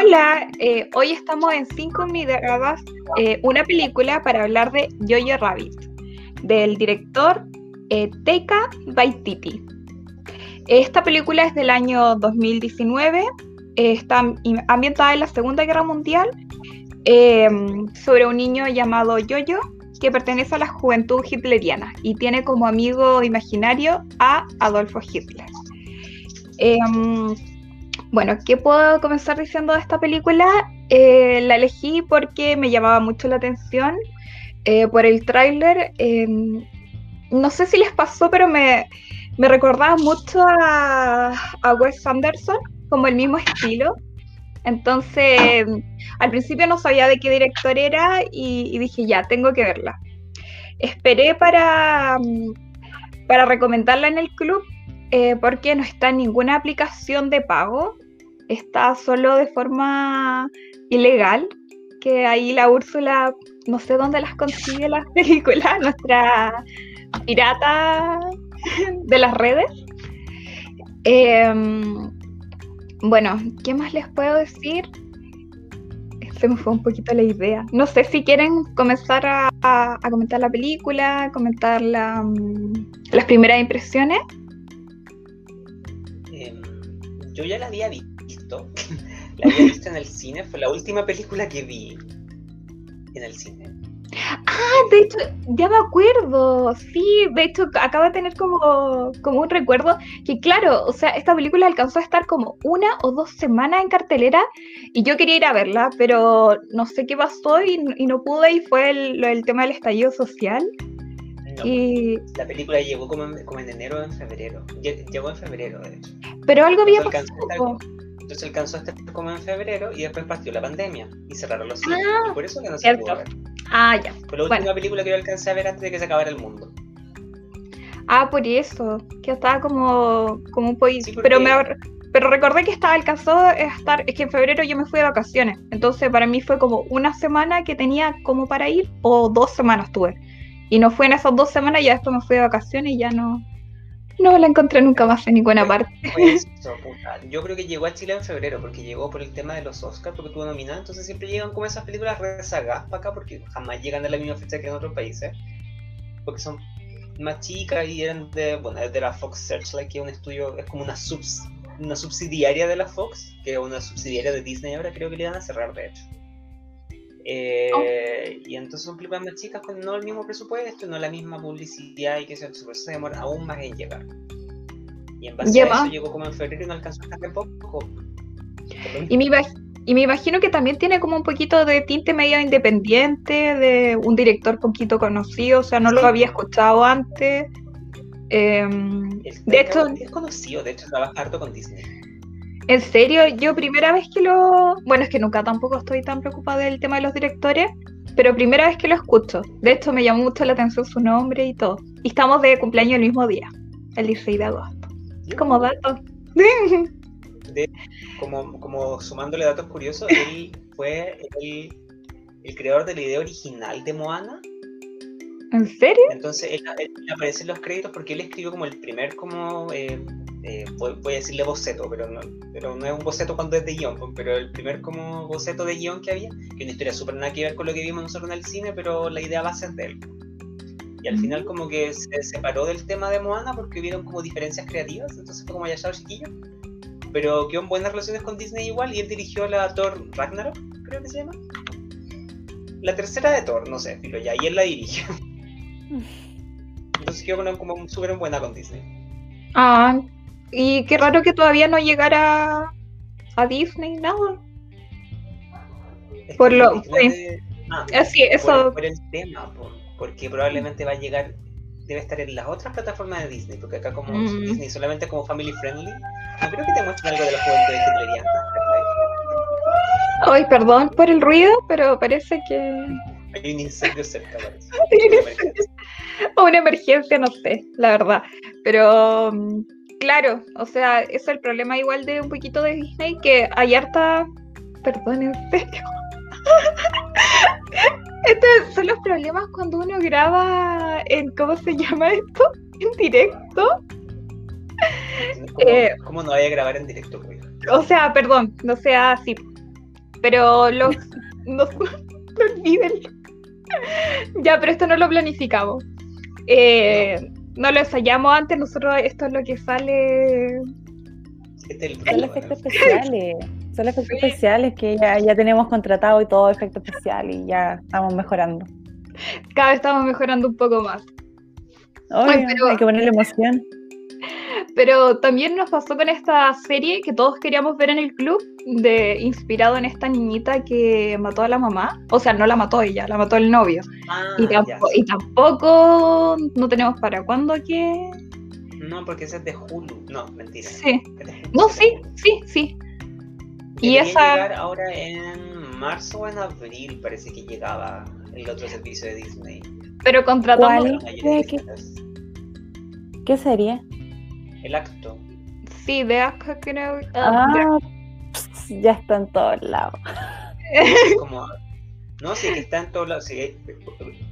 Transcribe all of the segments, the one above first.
Hola, eh, hoy estamos en 5 miradas, eh, una película para hablar de Jojo Rabbit, del director eh, Teika Waititi. Esta película es del año 2019, está ambientada en la Segunda Guerra Mundial, sobre un niño llamado Jojo que pertenece a la juventud hitleriana y tiene como amigo imaginario a Adolfo Hitler. Bueno, ¿qué puedo comenzar diciendo de esta película? Eh, la elegí porque me llamaba mucho la atención eh, por el tráiler. No sé si les pasó, pero me, recordaba mucho a, Wes Anderson, como el mismo estilo. Entonces, al principio no sabía de qué director era y, y dije, ya, tengo que verla. Esperé para, para recomendarla en el club eh, porque no está en ninguna aplicación de pago, está solo de forma ilegal, que ahí la Úrsula, no sé dónde las consigue las películas, nuestra pirata de las redes. Em, bueno, ¿qué más les puedo decir? Se me fue un poquito la idea. No sé si quieren comenzar a, comentar la película, comentar mm, las primeras impresiones yo ya la había visto. la había visto en el cine, fue la última película que vi en el cine. Ah, de hecho, ya me acuerdo. Sí, de hecho, acabo de tener como, como un recuerdo que, claro, o sea, esta película alcanzó a estar como una o dos semanas en cartelera y yo quería ir a verla, pero no sé qué pasó y, no pude y fue el tema del estallido social. Y... La película llegó como en, como en enero o en febrero. Llegó en febrero, de hecho. Pero algo había pasado. Entonces alcanzó a estar como en febrero y después partió la pandemia y cerraron los cines. Ah, y por eso que no se pudo ver. Ah, ya. Fue la última película que yo alcancé a ver antes de que se acabara el mundo. Ah, por eso. Que estaba como, como un poquito. pero me pero recordé que estaba alcanzó a estar, es que en febrero yo me fui de vacaciones, entonces para mí fue como una semana que tenía como para ir o dos semanas tuve. Y no fue en esas dos semanas, ya después me fui de vacaciones y ya no, no la encontré nunca más en ninguna parte. Yo creo que llegó a Chile en febrero, porque llegó por el tema de los Oscars, porque estuvo nominada, entonces siempre llegan como esas películas rezagadas para acá, porque jamás llegan de la misma fecha que en otros países, porque son más chicas y eran de, bueno, de la Fox Searchlight, que es un estudio, es como una, subs, una subsidiaria de la Fox, que es una subsidiaria de Disney ahora, creo que le van a cerrar de hecho. Eh, y entonces son películas más chicas con no el mismo presupuesto, no la misma publicidad y que se, se demora aún más en llegar. Y en base a eso llegó como en febrero y no alcanzó hasta hace poco. Y me, y me imagino que también tiene como un poquito de tinte medio independiente, de un director poquito conocido, o sea, no lo había escuchado antes. Em, de hecho, es conocido, de hecho trabaja harto con Disney. En serio, yo primera vez que lo... Bueno, es que nunca tampoco estoy tan preocupada del tema de los directores, pero primera vez que lo escucho. De hecho, me llamó mucho la atención su nombre y todo. Y estamos de cumpleaños el mismo día, el 16 de agosto. Como dato. como, como sumándole datos curiosos, él fue el, el creador de la idea original de Moana. ¿En serio? Entonces él, aparece en los créditos porque él escribió como el primer como eh, eh, voy, a decirle boceto, pero no, pero no es un boceto cuando es de guion, pues, pero el primer como boceto de guion que había, que una historia súper nada que ver con lo que vimos nosotros en el cine, pero la idea base es de él. Y al final como que se separó del tema de Moana porque hubieron como diferencias creativas, entonces fue como ya chao chiquillo. Pero quedó en buenas relaciones con Disney igual y él dirigió la Thor Ragnarok, creo que se llama. La tercera de Thor, no sé, pero ya, y él la dirigió. Entonces quedó como súper buena con Disney. Ah, y qué raro que todavía no llegara a Disney, nada. por lo. Ah, Así, eso. Por, el tema, porque probablemente va a llegar. Debe estar en las otras plataformas de Disney, porque acá, como mm. Disney solamente como family friendly, no creo que te muestren algo de la juventud hitleriana. Ay, perdón por el ruido, pero parece que. Hay un incendio cerca, parece. o una emergencia, no sé, la verdad. Pero mm, Claro, o sea, es el problema igual de un poquito de Disney, que hay harta... Perdón, en serio. Estos son los problemas cuando uno graba en, ¿cómo se llama esto? En directo. ¿Cómo, eh, no vaya a grabar en directo, güey? O sea, perdón, no sea así. pero los, no, no olviden. ya, pero esto no lo planificamos. Eh, no lo ensayamos antes, nosotros esto es lo que sale. Este Son los efectos especiales. Son los efectos especiales que ya, ya tenemos contratado y todo efecto especial y ya estamos mejorando. Cada vez estamos mejorando un poco más. Ay, hay que ponerle emoción. Pero también nos pasó con esta serie que todos queríamos ver en el club, de inspirado en esta niñita que mató a la mamá. O sea, no la mató ella, la mató el novio. Ah, y, tampoco, y, tampoco, no tenemos para cuándo que. No, porque ese es de Hulu. No, mentira. Sí. No, sí, sí, sí. Y esa. llegar ahora en marzo o en abril, parece que llegaba el otro servicio de Disney. Pero contratamos. ¿Qué, ¿Qué serie? El acto. Sí, de acto creo. Ah, ya está en todos lados. como, no, sí, que está en todos lados. Sí,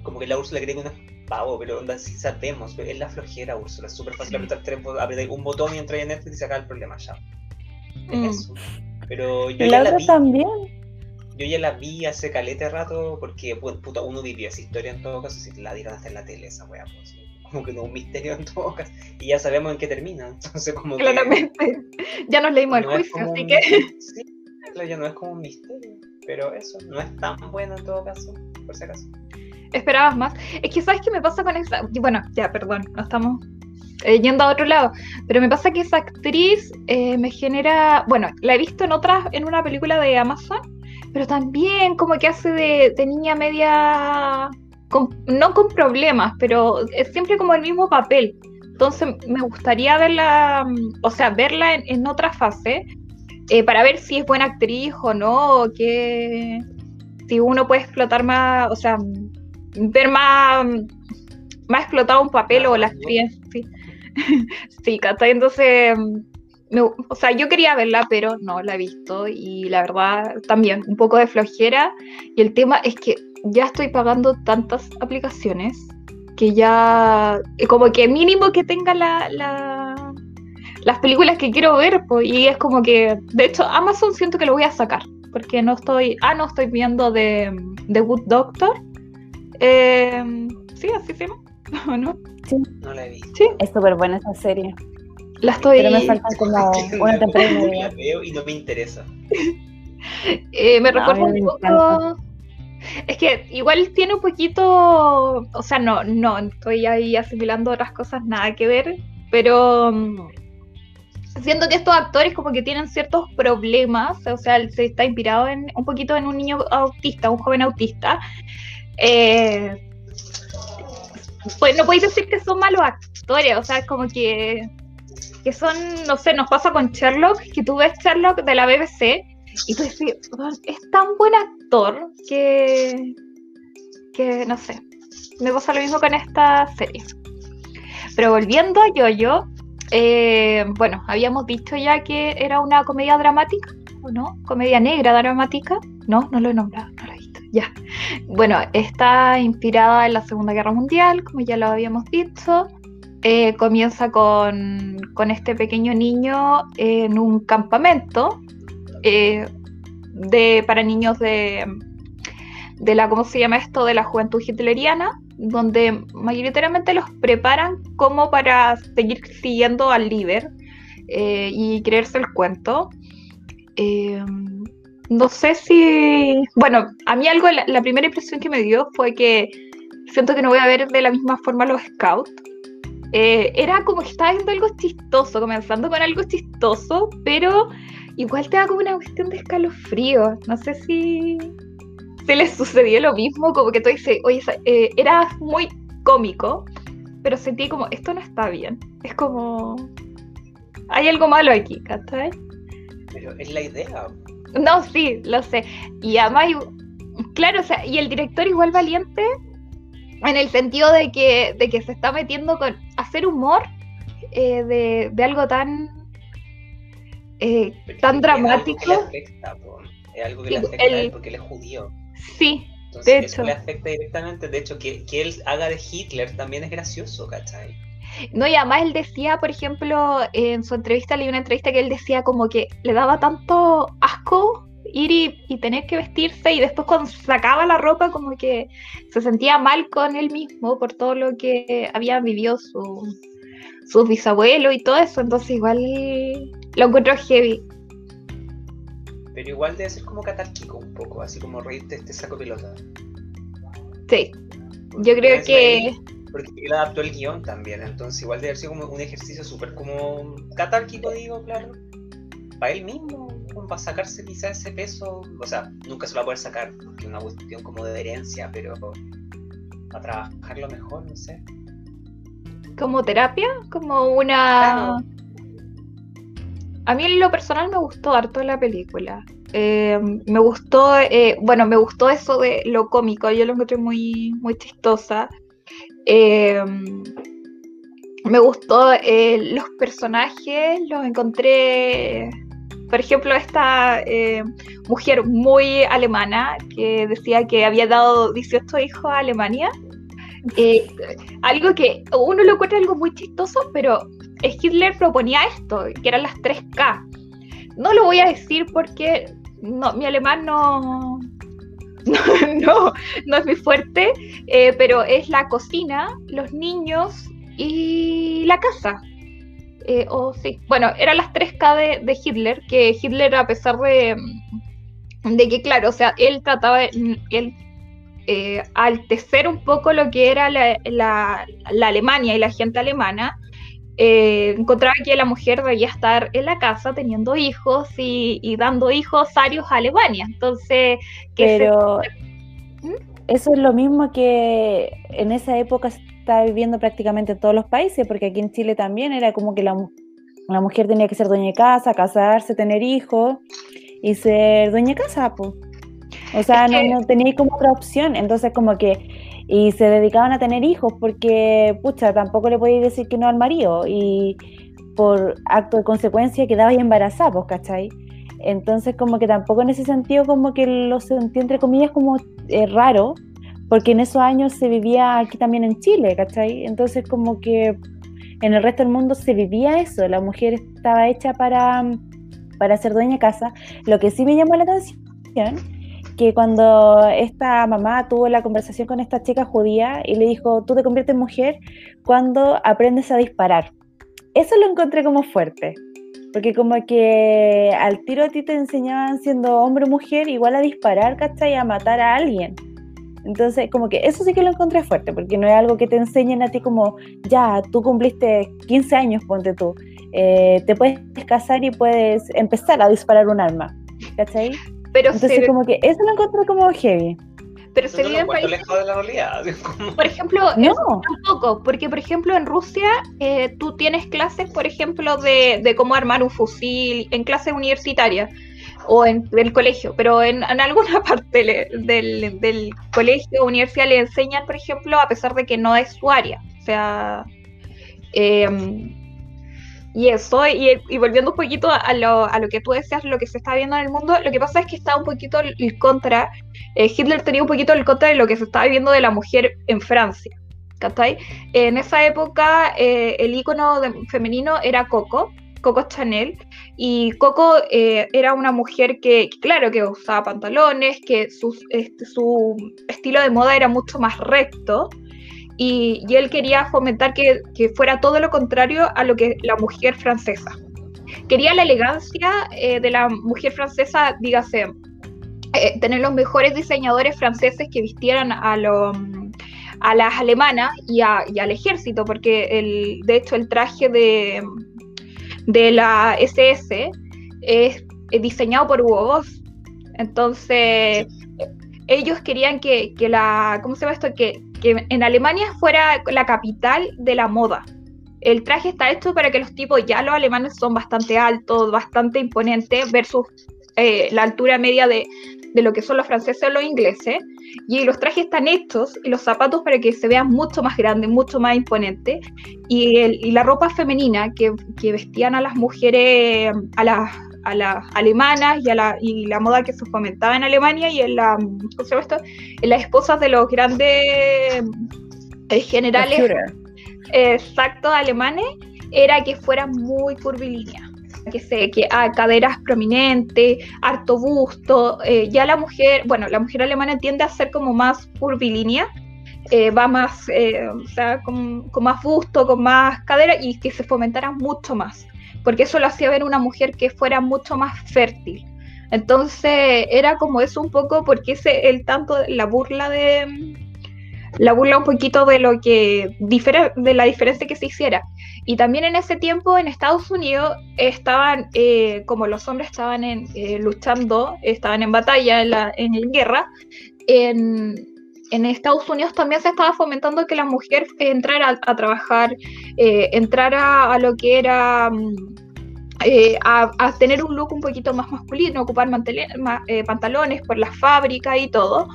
como que la Úrsula cree que uno es pavo, pero onda, sí sabemos. Es la flojera, Úrsula. Es súper fácil apretar tres, un botón y entrar en Netflix y sacar el problema ya. Es mm. eso. Pero yo ya la vi. también. Yo ya la vi hace calete rato porque, pues, puta, uno vivía esa historia en todo caso. Si la dieron hasta en la tele, esa wea, pues como que no es un misterio en todo caso, y ya sabemos en qué termina, entonces como Claramente, ya nos leímos el juicio, así que... Sí, ya no es como un misterio, pero eso, no es tan bueno en todo caso, por si acaso. Esperabas más. Es que, ¿sabes qué me pasa con esa? Bueno, ya, perdón, no estamos eh, yendo a otro lado, pero me pasa que esa actriz eh, me genera, bueno, la he visto en otras, en una película de Amazon, pero también como que hace de, de niña media no con problemas, pero es siempre como el mismo papel. Entonces me gustaría verla, o sea, verla en, otra fase eh, para ver si es buena actriz o no, o que si uno puede explotar más, o sea, ver más, más explotado un papel o la actriz. Sí, sí Entonces, o sea, yo quería verla, pero no la he visto y la verdad también un poco de flojera. Y el tema es que ya estoy pagando tantas aplicaciones que ya, eh, como que mínimo que tenga la, las películas que quiero ver, pues, y es como que, de hecho, Amazon siento que lo voy a sacar, porque no estoy, ah, no estoy viendo de, The Good Doctor. Eh, sí, así se llama, ¿no? Sí. No la he visto. Sí. Es súper buena esa serie. La estoy... Pero me falta como una temporada y La veo y no me interesa. eh, me recuerda un poco es que igual tiene un poquito, o sea, no, no, estoy ahí asimilando otras cosas, nada que ver, pero mm, siento que estos actores como que tienen ciertos problemas, o sea, se está inspirado en un poquito en un niño autista, un joven autista. Eh, pues no podéis decir que son malos actores, o sea, es como que, que son, no sé, nos pasa con Sherlock, que tú ves Sherlock de la BBC y tú decís, es tan buen actor que, que, no sé, me pasa lo mismo con esta serie. Pero volviendo a Yoyo, eh, bueno, habíamos dicho ya que era una comedia dramática, ¿o no? Comedia negra dramática. No, no lo he nombrado, no lo he visto. Ya. Bueno, está inspirada en la Segunda Guerra Mundial, como ya lo habíamos dicho. Eh, comienza con, con, este pequeño niño en un campamento eh, de, para niños de, de la, ¿cómo se llama esto? De la juventud hitleriana, donde mayoritariamente los preparan como para seguir siguiendo al líder eh, y creerse el cuento. Eh, no sé si, bueno, a mí algo, la, primera impresión que me dio fue que siento que no voy a ver de la misma forma los scouts. era como que estaba viendo algo chistoso, comenzando con algo chistoso, pero igual te da como una cuestión de escalofrío. No sé si se les sucedió lo mismo, como que tú dices, oye, eh, era muy cómico, pero sentí como, esto no está bien. Es como, hay algo malo aquí, ¿cachai? Pero es la idea. No, sí, lo sé. Y además, claro, o sea, y el director igual valiente en el sentido de que, de que se está metiendo con hacer humor eh, de, de, algo tan eh, tan dramático. Es algo que le afecta, porque él es judío. Sí, de hecho. le afecta directamente. De hecho, que, que, él haga de Hitler también es gracioso, ¿cachai? No, y además él decía, por ejemplo, en su entrevista, leí una entrevista que él decía como que le daba tanto asco ir y, tener que vestirse y después cuando sacaba la ropa como que se sentía mal con él mismo por todo lo que había vivido su, sus bisabuelos y todo eso, entonces igual lo encuentro heavy. Pero igual debe ser como catárquico un poco, así como reírte este saco pelota. Sí, yo creo que... porque él adaptó el guion también, entonces igual debe ser como un ejercicio súper como catárquico, digo, claro. Para él mismo, para sacarse quizás ese peso, o sea, nunca se lo va a poder sacar, porque es una cuestión como de herencia, pero para trabajarlo mejor, no sé. ¿Como terapia? Como una... A mí en lo personal me gustó harto la película. Eh, me gustó, eh, bueno, me gustó eso de lo cómico, yo lo encontré muy, muy chistosa. Eh, me gustó los personajes, los encontré, por ejemplo, esta mujer muy alemana que decía que había dado 18 hijos a Alemania. algo que uno lo encuentra algo muy chistoso, pero Hitler proponía esto, que eran las 3K. No lo voy a decir porque no, mi alemán no, no, no, es muy fuerte, eh, pero es la cocina, los niños y la casa. Eh, o sí, bueno, eran las 3K de, Hitler, que Hitler a pesar de, de que, claro, o sea, él trataba, de, eh, altecer un poco lo que era la, la Alemania y la gente alemana, eh, encontraba que la mujer debía estar en la casa teniendo hijos y, dando hijos sarios a Alemania. Entonces, pero ¿Mm? eso es lo mismo que en esa época se estaba viviendo prácticamente en todos los países, porque aquí en Chile también era como que la, mujer tenía que ser dueña de casa, casarse, tener hijos y ser dueña de casa, pues. O sea, no, no tenía como otra opción. Entonces, como que y se dedicaban a tener hijos porque, pucha, tampoco le podéis decir que no al marido y por acto de consecuencia quedaba embarazada, pues, ¿cachai? Entonces como que tampoco en ese sentido como que lo sentí entre comillas como eh, raro, porque en esos años se vivía aquí también en Chile, ¿cachai? Entonces como que en el resto del mundo se vivía eso, la mujer estaba hecha para, para ser dueña de casa. Lo que sí me llamó la atención que cuando esta mamá tuvo la conversación con esta chica judía y le dijo, tú te conviertes en mujer cuando aprendes a disparar. Eso lo encontré como fuerte, porque como que al tiro a ti te enseñaban siendo hombre o mujer igual a disparar, ¿cachai? A matar a alguien. Entonces, como que eso sí que lo encontré fuerte, porque no es algo que te enseñen a ti como, ya, tú cumpliste 15 años, ponte tú, eh, te puedes casar y puedes empezar a disparar un arma, ¿cachai? Pero Entonces, como que eso lo encontré como heavy. Pero se vive en países... de la realidad. Por ejemplo, no. tampoco, porque por ejemplo en Rusia eh, tú tienes clases, por ejemplo, de, de, cómo armar un fusil en clases universitarias o en el colegio, pero en, en alguna parte del, del, colegio o universidad le enseñan, por ejemplo, a pesar de que no es su área. O sea, eh, y eso, y, volviendo un poquito a lo, a lo, que tú decías, lo que se está viendo en el mundo, lo que pasa es que está un poquito el contra, eh, Hitler tenía un poquito el contra de lo que se estaba viendo de la mujer en Francia. ¿Cachai? En esa época eh, el icono femenino era Coco, Coco Chanel, y Coco eh, era una mujer que, claro, que usaba pantalones, que este, su estilo de moda era mucho más recto, y, él quería fomentar que, fuera todo lo contrario a lo que la mujer francesa. Quería la elegancia eh, de la mujer francesa, dígase, eh, tener los mejores diseñadores franceses que vistieran a, a las alemanas y, al ejército, porque el, de hecho el traje de, de la SS es, diseñado por Hugo Boss. Entonces, ellos querían que, que, la, ¿cómo se llama esto? Que, que en Alemania fuera la capital de la moda. El traje está hecho para que los tipos, ya los alemanes son bastante altos, bastante imponentes versus eh, la altura media de, de, lo que son los franceses o los ingleses. Y los trajes están hechos y los zapatos para que se vean mucho más grandes, mucho más imponentes. Y, y la ropa femenina que, que vestían a las mujeres, a las a las alemanas y, a la, y la moda que se fomentaba en Alemania y en, la, esto? en las esposas de los grandes eh, generales exactos alemanes era que fuera muy curvilínea. que se que ah, caderas prominentes, harto busto, eh, ya la mujer, bueno, la mujer alemana tiende a ser como más curvilínea, eh, va más, eh, o sea, con, con, más busto, con más cadera y que se fomentara mucho más, porque eso lo hacía ver una mujer que fuera mucho más fértil. Entonces era como eso un poco porque ese el tanto la burla de la burla un poquito de lo que de la diferencia que se hiciera. Y también en ese tiempo en Estados Unidos estaban, eh, como los hombres estaban en, eh, luchando, estaban en batalla, en, la, en guerra, en, en, Estados Unidos también se estaba fomentando que la mujer entrara a, trabajar, eh, entrara a lo que era... Mm, a, tener un look un poquito más masculino, ocupar pantalones por la fábrica y todo.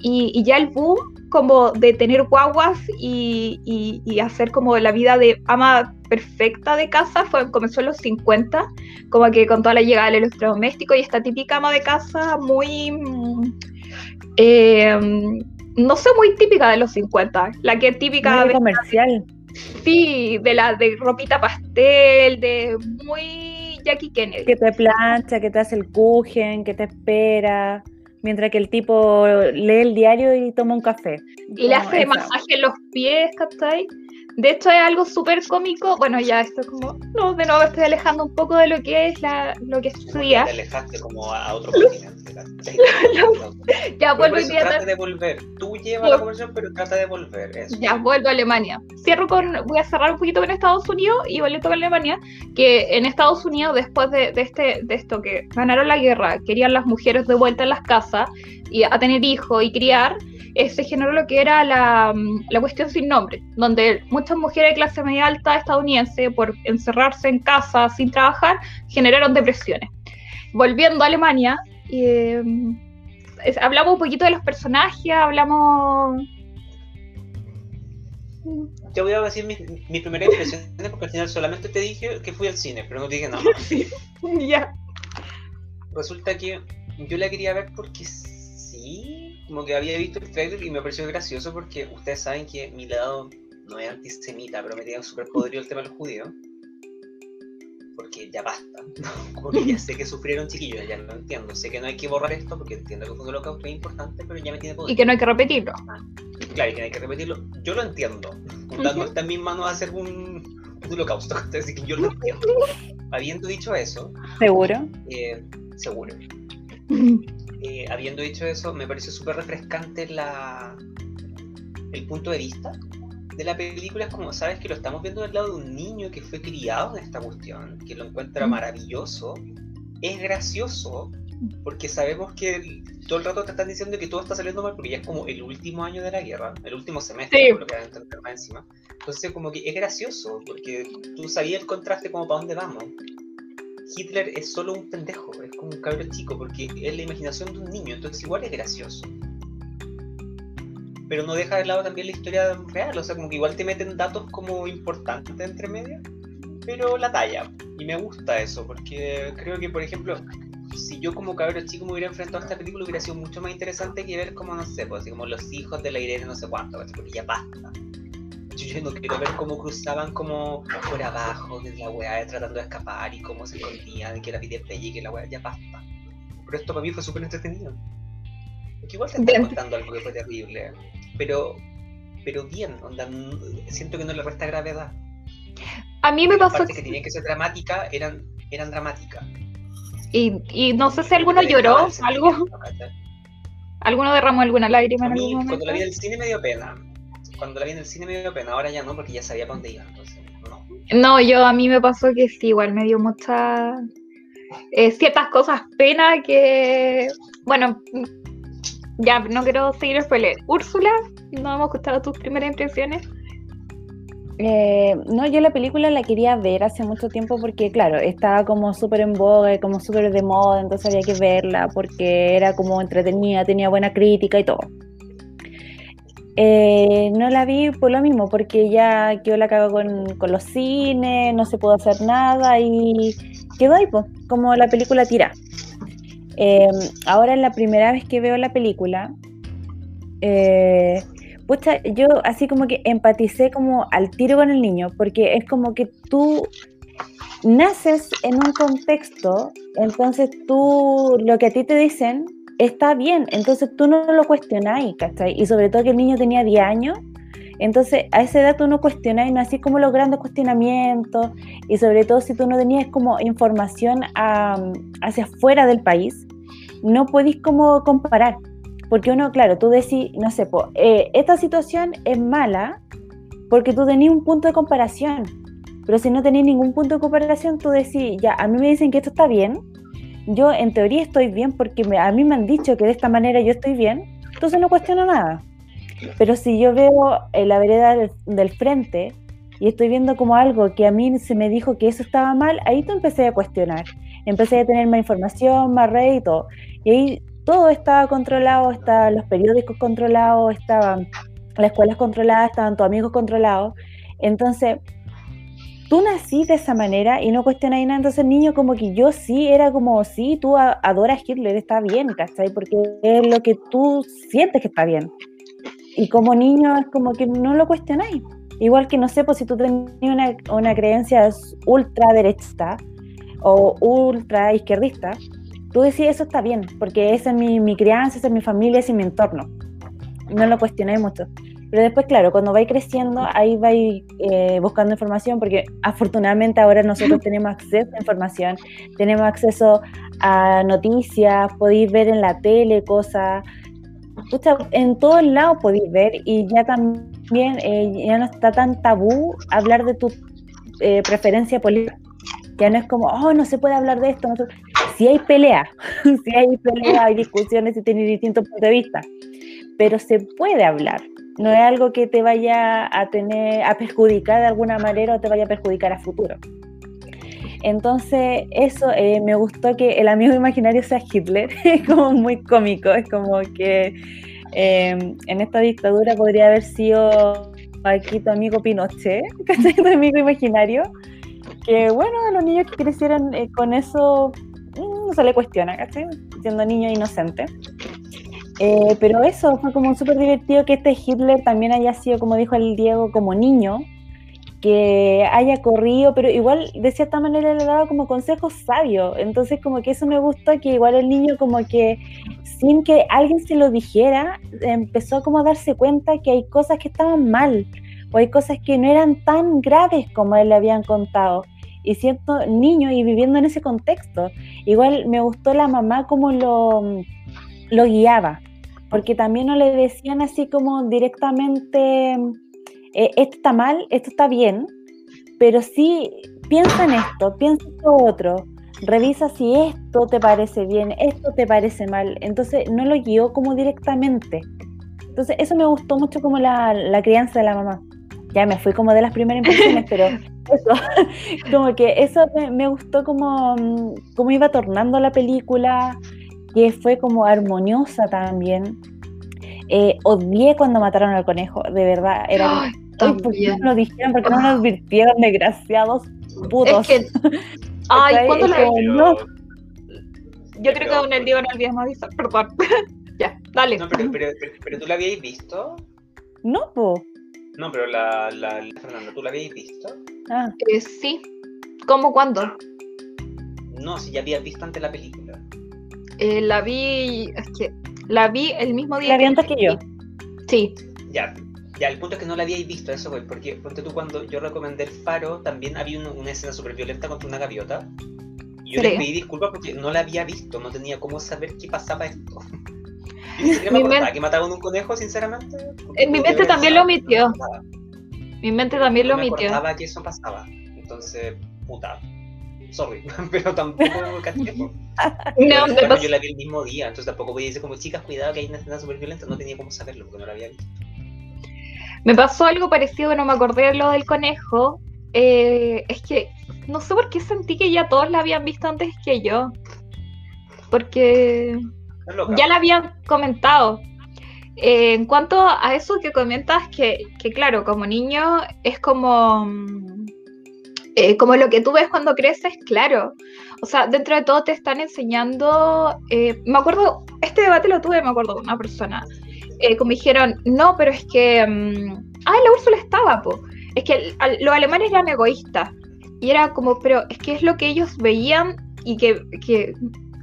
Y, ya el boom como de tener guaguas y, hacer como la vida de ama perfecta de casa fue, comenzó en los 50, como que con toda la llegada del electrodoméstico y esta típica ama de casa muy... Eh, no sé, muy típica de los 50, la que es típica... de, comercial. Sí, de la de ropita pastel, de muy Jackie Kennedy. Que te plancha, que te hace el kuchen, que te espera mientras que el tipo lee el diario y toma un café. Y le hace masaje en los pies, ¿captai? De hecho, es algo súper cómico. Bueno, ya esto es como. No, de nuevo estoy alejando un poco de lo que es la, lo que estudia. Te alejaste como a otro continente. ya vuelvo a Trata de volver. Tú llevas la conversación, pero trata de volver. Ya vuelvo a Alemania. Cierro con. Voy a cerrar un poquito con Estados Unidos y vuelvo a Alemania. Que en Estados Unidos, después de, de, este, de esto que ganaron la guerra, querían las mujeres de vuelta en las casas y a tener hijos y criar se generó lo que era la, mm, la, cuestión sin nombre, donde muchas mujeres de clase media alta estadounidense, por encerrarse en casa sin trabajar, generaron depresiones. Volviendo a Alemania, eh, hablamos un poquito de los personajes, hablamos... Te voy a decir mis, mi primeras impresiones porque al final solamente te dije que fui al cine, pero no te dije nada más. ya. Resulta que yo la quería ver porque sí, como que había visto el trailer y me pareció gracioso porque ustedes saben que mi lado no es antisemita, pero me tiene súper podrido el tema de los judíos. Porque ya basta. Como que ya sé que sufrieron chiquillos, ya lo entiendo. Sé que no hay que borrar esto porque entiendo que fue un holocausto es importante, pero ya me tiene podrido. Y que no hay que repetirlo. claro, y que no hay que repetirlo. Yo lo entiendo. No está en mis manos hacer un, un holocausto. Así que yo lo entiendo. Habiendo dicho eso. ¿Seguro? Eh, seguro. Eh, habiendo dicho eso, me pareció súper refrescante la, el punto de vista de la película. Es como, sabes que lo estamos viendo del lado de un niño que fue criado en esta cuestión, que lo encuentra maravilloso, es gracioso, porque sabemos que todo el rato te están diciendo que todo está saliendo mal porque ya es como el último año de la guerra, el último semestre, por lo que van a entender más encima. Entonces, como que es gracioso, porque tú sabías el contraste como para dónde vamos. Hitler es solo un pendejo, es como un cabro chico, porque es la imaginación de un niño, entonces igual es gracioso. Pero no deja de lado también la historia real, o sea, como que igual te meten datos como importantes entre medio, pero la talla. Y me gusta eso, porque creo que, por ejemplo, si yo como cabro chico me hubiera enfrentado a esta película, hubiera sido mucho más interesante que ver como, no sé, pues, así como los hijos de la Irene no sé cuánto, porque ya basta yo no quiero ver cómo cruzaban como por abajo de la weá tratando de escapar y cómo se escondían, que la vida y que la weá ya basta. Pero esto para mí fue súper entretenido. Porque igual se está contando algo que fue terrible, pero, pero bien, onda, siento que no le resta gravedad. A mí me pasó que... que tenían que ser dramáticas eran, eran dramáticas. Y, y no sé si alguno lloró, algo. ¿Alguno derramó alguna lágrima a mí, Cuando la vi en el cine me dio pena cuando la vi en el cine me dio pena, ahora ya no, porque ya sabía para dónde iba, entonces no. No, yo a mí me pasó que sí, igual me dio mucha... Eh, ciertas cosas pena que, bueno, ya no quiero seguir spoiler. Úrsula, ¿no hemos gustado tus primeras impresiones? Eh, no, yo la película la quería ver hace mucho tiempo porque, claro, estaba como súper en boga como súper de moda, entonces había que verla porque era como entretenida, tenía buena crítica y todo. Eh, no la vi por lo mismo, porque ya quedó la cago con, con, los cines, no se pudo hacer nada y quedó ahí, pues, como la película tira. Eh, ahora es la primera vez que veo la película. Eh, yo así como que empaticé como al tiro con el niño, porque es como que tú naces en un contexto, entonces tú, lo que a ti te dicen está bien, entonces tú no lo cuestionáis, ¿cachai? Y sobre todo que el niño tenía 10 años, entonces a esa edad tú no cuestionáis, no así como los grandes cuestionamientos, y sobre todo si tú no tenías como información hacia afuera del país, no podéis como comparar. Porque uno, claro, tú decís, no sé, eh, esta situación es mala porque tú tenías un punto de comparación. Pero si no tenéis ningún punto de comparación, tú decís, ya, a mí me dicen que esto está bien, yo en teoría estoy bien porque a mí me han dicho que de esta manera yo estoy bien, entonces no cuestiono nada. Pero si yo veo en la vereda del, frente y estoy viendo como algo que a mí se me dijo que eso estaba mal, ahí tú empecé a cuestionar. Empecé a tener más información, más red y todo. Y ahí todo estaba controlado, estaban los periódicos controlados, estaban las escuelas controladas, estaban tus amigos controlados. Entonces, tú nací de esa manera y no cuestionas nada. Entonces, niño, como que yo sí, era como, sí, tú adoras Hitler, está bien, ¿cachai? Porque es lo que tú sientes que está bien. Y como niño, es como que no lo cuestionáis. Igual que no sé, pues si tú tenías una, una creencia ultra derecha o ultra izquierdista, tú decís eso está bien, porque esa es mi, mi crianza, esa es mi familia, ese es mi entorno. No lo cuestioné mucho. Pero después, claro, cuando vais creciendo, ahí vais eh, buscando información, porque afortunadamente ahora nosotros tenemos acceso a información, tenemos acceso a noticias, podéis ver en la tele cosas, en todos lados podéis ver y ya también eh, ya no está tan tabú hablar de tu eh, preferencia política. Ya no es como, oh, no se puede hablar de esto. Si hay pelea, si hay pelea, hay discusiones y tienes distintos puntos de vista, pero se puede hablar no es algo que te vaya a tener a perjudicar de alguna manera o te vaya a perjudicar a futuro. Entonces, eso eh, me gustó que el amigo imaginario sea Hitler, es como muy cómico, es como que em, en esta dictadura podría haber sido aquí tu amigo Pinochet. Tu amigo imaginario, que bueno, a los niños que crecieron eh, con eso mm, no se le cuestiona, ¿cachai? Siendo niño inocente. Eh, pero eso fue como súper divertido que este Hitler también haya sido, como dijo el Diego, como niño, que haya corrido, pero igual de cierta manera le daba como consejos sabios. Entonces como que eso me gustó, que igual el niño como que sin que alguien se lo dijera, empezó como a darse cuenta que hay cosas que estaban mal, o hay cosas que no eran tan graves como él le habían contado. Y siendo niño y viviendo en ese contexto, igual me gustó la mamá como lo, lo guiaba porque también no le decían así como directamente, eh, esto está mal, esto está bien, pero sí piensa en esto, piensa en esto otro, revisa si esto te parece bien, esto te parece mal, entonces no lo guió como directamente. Entonces eso me gustó mucho como la, crianza de la mamá. Ya me fui como de las primeras impresiones, pero eso, como que eso me, me gustó como, como iba tornando la película, que fue como armoniosa también. Eh, odié cuando mataron al conejo, de verdad. Era Ay, ¿por qué no lo dijeron? ¿Por qué no nos advirtieron, desgraciados putos? Es que, ay, ¿cuándo la no. Yo creo que aún el Diego no habíamos visto, perdón. ya, dale. No, pero, pero, pero, tú la habíais visto. No, po. No, pero la, la, Fernanda, ¿tú la habíais visto? Ah. Eh, sí. ¿Cómo, cuándo? No, si ya habías visto antes la película. Eh, la vi, es que la vi el mismo día. La vi antes que yo. Sí. Ya, ya, el punto es que no la habíais visto eso, güey, porque ponte tú cuando yo recomendé el faro, también había una, escena súper violenta contra una gaviota. Y yo le pedí disculpas porque no la había visto, no tenía cómo saber qué pasaba esto. Y me acordaba que mataban un conejo, sinceramente. En mi mente también lo omitió. Mi mente también lo omitió. No me que eso pasaba. Entonces, puta, sorry, pero tampoco No, no yo la vi el mismo día, entonces tampoco voy a decir como chicas, cuidado que hay una escena súper violenta, no tenía cómo saberlo porque no la había visto. Me pasó algo parecido, no me acordé de lo del conejo. Eh, es que no sé por qué sentí que ya todos la habían visto antes que yo. Porque ya la habían comentado. Eh, en cuanto a eso que comentas, que, que claro, como niño es como mm, eh, como lo que tú ves cuando creces, claro. O sea, dentro de todo te están enseñando. Eh, me acuerdo, este debate lo tuve, me acuerdo, con una persona. Eh, como dijeron, no, pero es que. Um, ah, la Úrsula estaba, po. Es que los alemanes eran egoístas. y era como, pero es que es lo que ellos veían y que, que,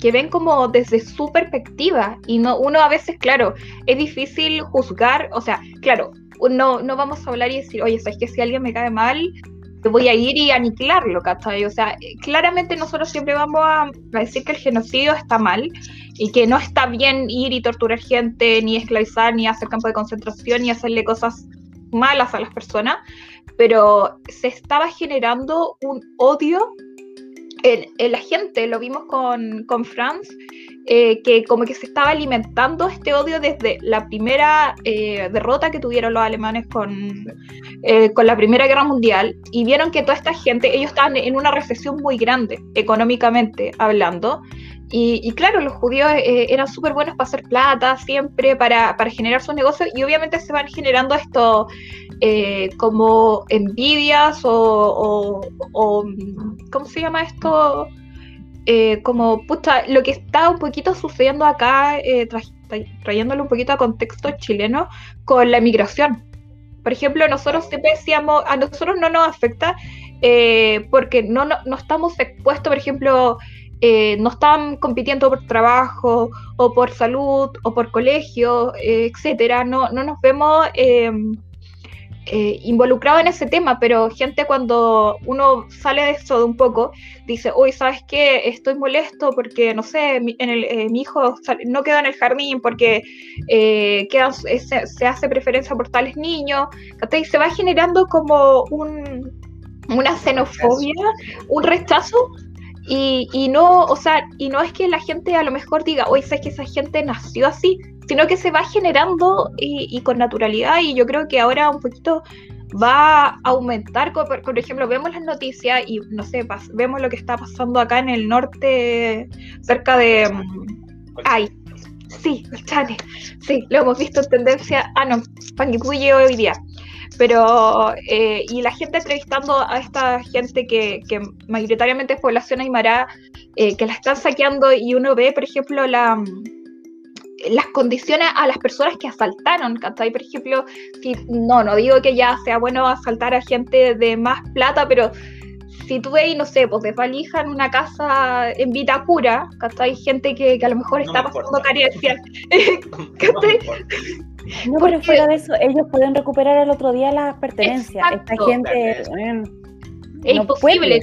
que ven como desde su perspectiva. Y no, uno a veces, claro, es difícil juzgar, o sea, claro, no, no vamos a hablar y decir, oye, ¿sabes que si alguien me cae mal, voy a ir y aniquilarlo, ¿cachai? O sea, claramente nosotros siempre vamos a, decir que el genocidio está mal y que no está bien ir y torturar gente, ni esclavizar, ni hacer campo de concentración, ni hacerle cosas malas a las personas, pero se estaba generando un odio en, la gente, lo vimos con, con Franz, eh, que como que se estaba alimentando este odio desde la primera eh, derrota que tuvieron los alemanes con, eh, con la Primera Guerra Mundial y vieron que toda esta gente, ellos estaban en una recesión muy grande, económicamente hablando. Y, claro, los judíos eran súper buenos para hacer plata siempre, para, para, generar sus negocios y obviamente se van generando esto como envidias o, o, ¿cómo se llama esto? Eh, como, puta, lo que está un poquito sucediendo acá, eh, trayéndolo un poquito a contexto chileno, con la migración. Por ejemplo, nosotros siempre decíamos, a nosotros no nos afecta eh, porque no, no, estamos expuestos, por ejemplo, no están compitiendo por trabajo o por salud o por colegio, etcétera. No, no nos vemos eh, involucrado en ese tema, pero gente cuando uno sale de eso de un poco, dice, uy, ¿sabes qué? Estoy molesto porque, no sé, mi, en el, eh, mi hijo no queda en el jardín porque eh, queda, se, hace preferencia por tales niños, y se va generando como un, una xenofobia, un rechazo y, y, no, o sea, y no es que la gente a lo mejor diga, oye, sabes que esa gente nació así, sino que se va generando y, con naturalidad y yo creo que ahora un poquito va a aumentar, por, ejemplo, vemos las noticias y no sé, vemos lo que está pasando acá en el norte, cerca de... Mm, ay, sí, el Chane, sí, lo hemos visto en tendencia, ah no, Panguipulli hoy día, pero eh, y la gente entrevistando a esta gente que, que mayoritariamente es población aymara, eh, que la están saqueando y uno ve, por ejemplo, la las condiciones a las personas que asaltaron, ¿cachai? Por ejemplo, si, no, no digo que ya sea bueno asaltar a gente de más plata, pero si tú veis, no sé, pues desvalijan una casa en Vitacura, ¿cachai? Gente que, que a lo mejor está pasando carencia. No, no, pero fuera de eso, ellos pueden recuperar el otro día las pertenencias. Esta gente... es imposible,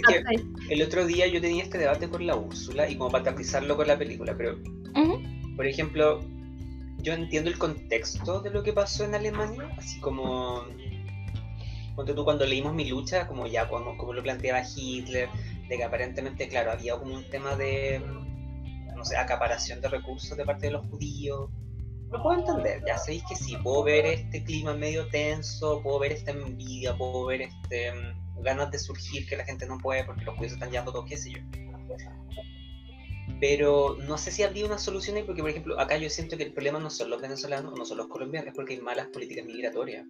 El otro día yo tenía este debate con la Úrsula y como para tapizarlo con la película, pero por ejemplo, yo entiendo el contexto de lo que pasó en Alemania, así como cuando tú cuando leímos mi lucha, como ya como, como lo planteaba Hitler, de que aparentemente, claro, había como un tema de, no sé, acaparación de recursos de parte de los judíos. Lo puedo entender, ya sabéis que sí, puedo ver este clima medio tenso, puedo ver esta envidia, puedo ver este ganas de surgir que la gente no puede porque los judíos están llevando todo, qué sé yo pero no sé si habría una solución ahí, porque por ejemplo, acá yo siento que el problema no son los venezolanos, no son los colombianos, es porque hay malas políticas migratorias.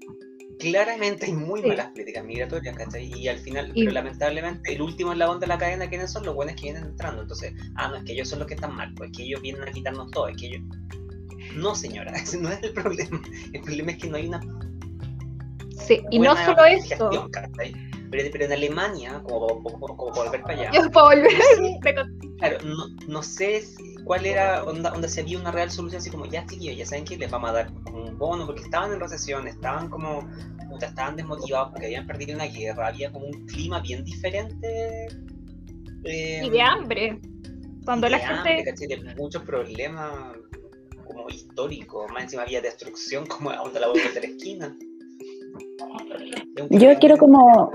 Claramente hay muy malas políticas migratorias, ¿cachai? Y al final, pero lamentablemente, el último eslabón de la cadena, ¿quiénes son? Los buenos que vienen entrando. Entonces, ah, no, es que ellos son los que están mal, pues es que ellos vienen a quitarnos todo, es que ellos... No, señora, ese no es el problema. El problema es que no hay una... Sí, y no solo eso. Pero, en Alemania, como, como, como, volver para allá. Yo puedo volver. claro, no, no sé cuál era, donde se había una real solución, así como, ya chiquillos, ya saben que les vamos a dar un bono, porque estaban en recesión, estaban como, puta, estaban desmotivados porque habían perdido una guerra, había como un clima bien diferente. y de hambre. Cuando la gente. De muchos problemas como históricos, más encima había destrucción como a donde la vuelta de la esquina. Yo quiero como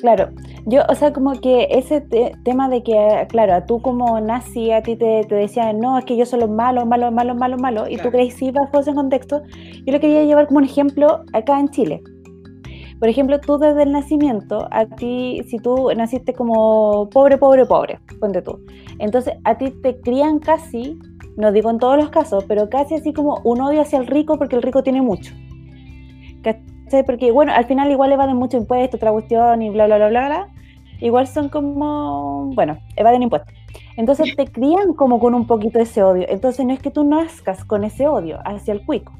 Claro, yo, o sea, como que ese tema de que, claro, tú como nazi, a ti te, te, decían, no, es que yo soy los malos, malos, malos, malos, malos, y tú crees sí bajo ese contexto, yo lo quería llevar como un ejemplo acá en Chile. Por ejemplo, tú desde el nacimiento, a ti, si tú naciste como pobre, pobre, pobre, ponte tú. Entonces, a ti te crían casi, no digo en todos los casos, pero casi así como un odio hacia el rico porque el rico tiene mucho. Porque, bueno, al final igual evaden mucho impuestos, otra cuestión y bla, bla, bla, bla, bla. Igual son como, bueno, evaden impuestos. Entonces te crían como con un poquito de ese odio. Entonces no es que tú nazcas con ese odio hacia el cuico.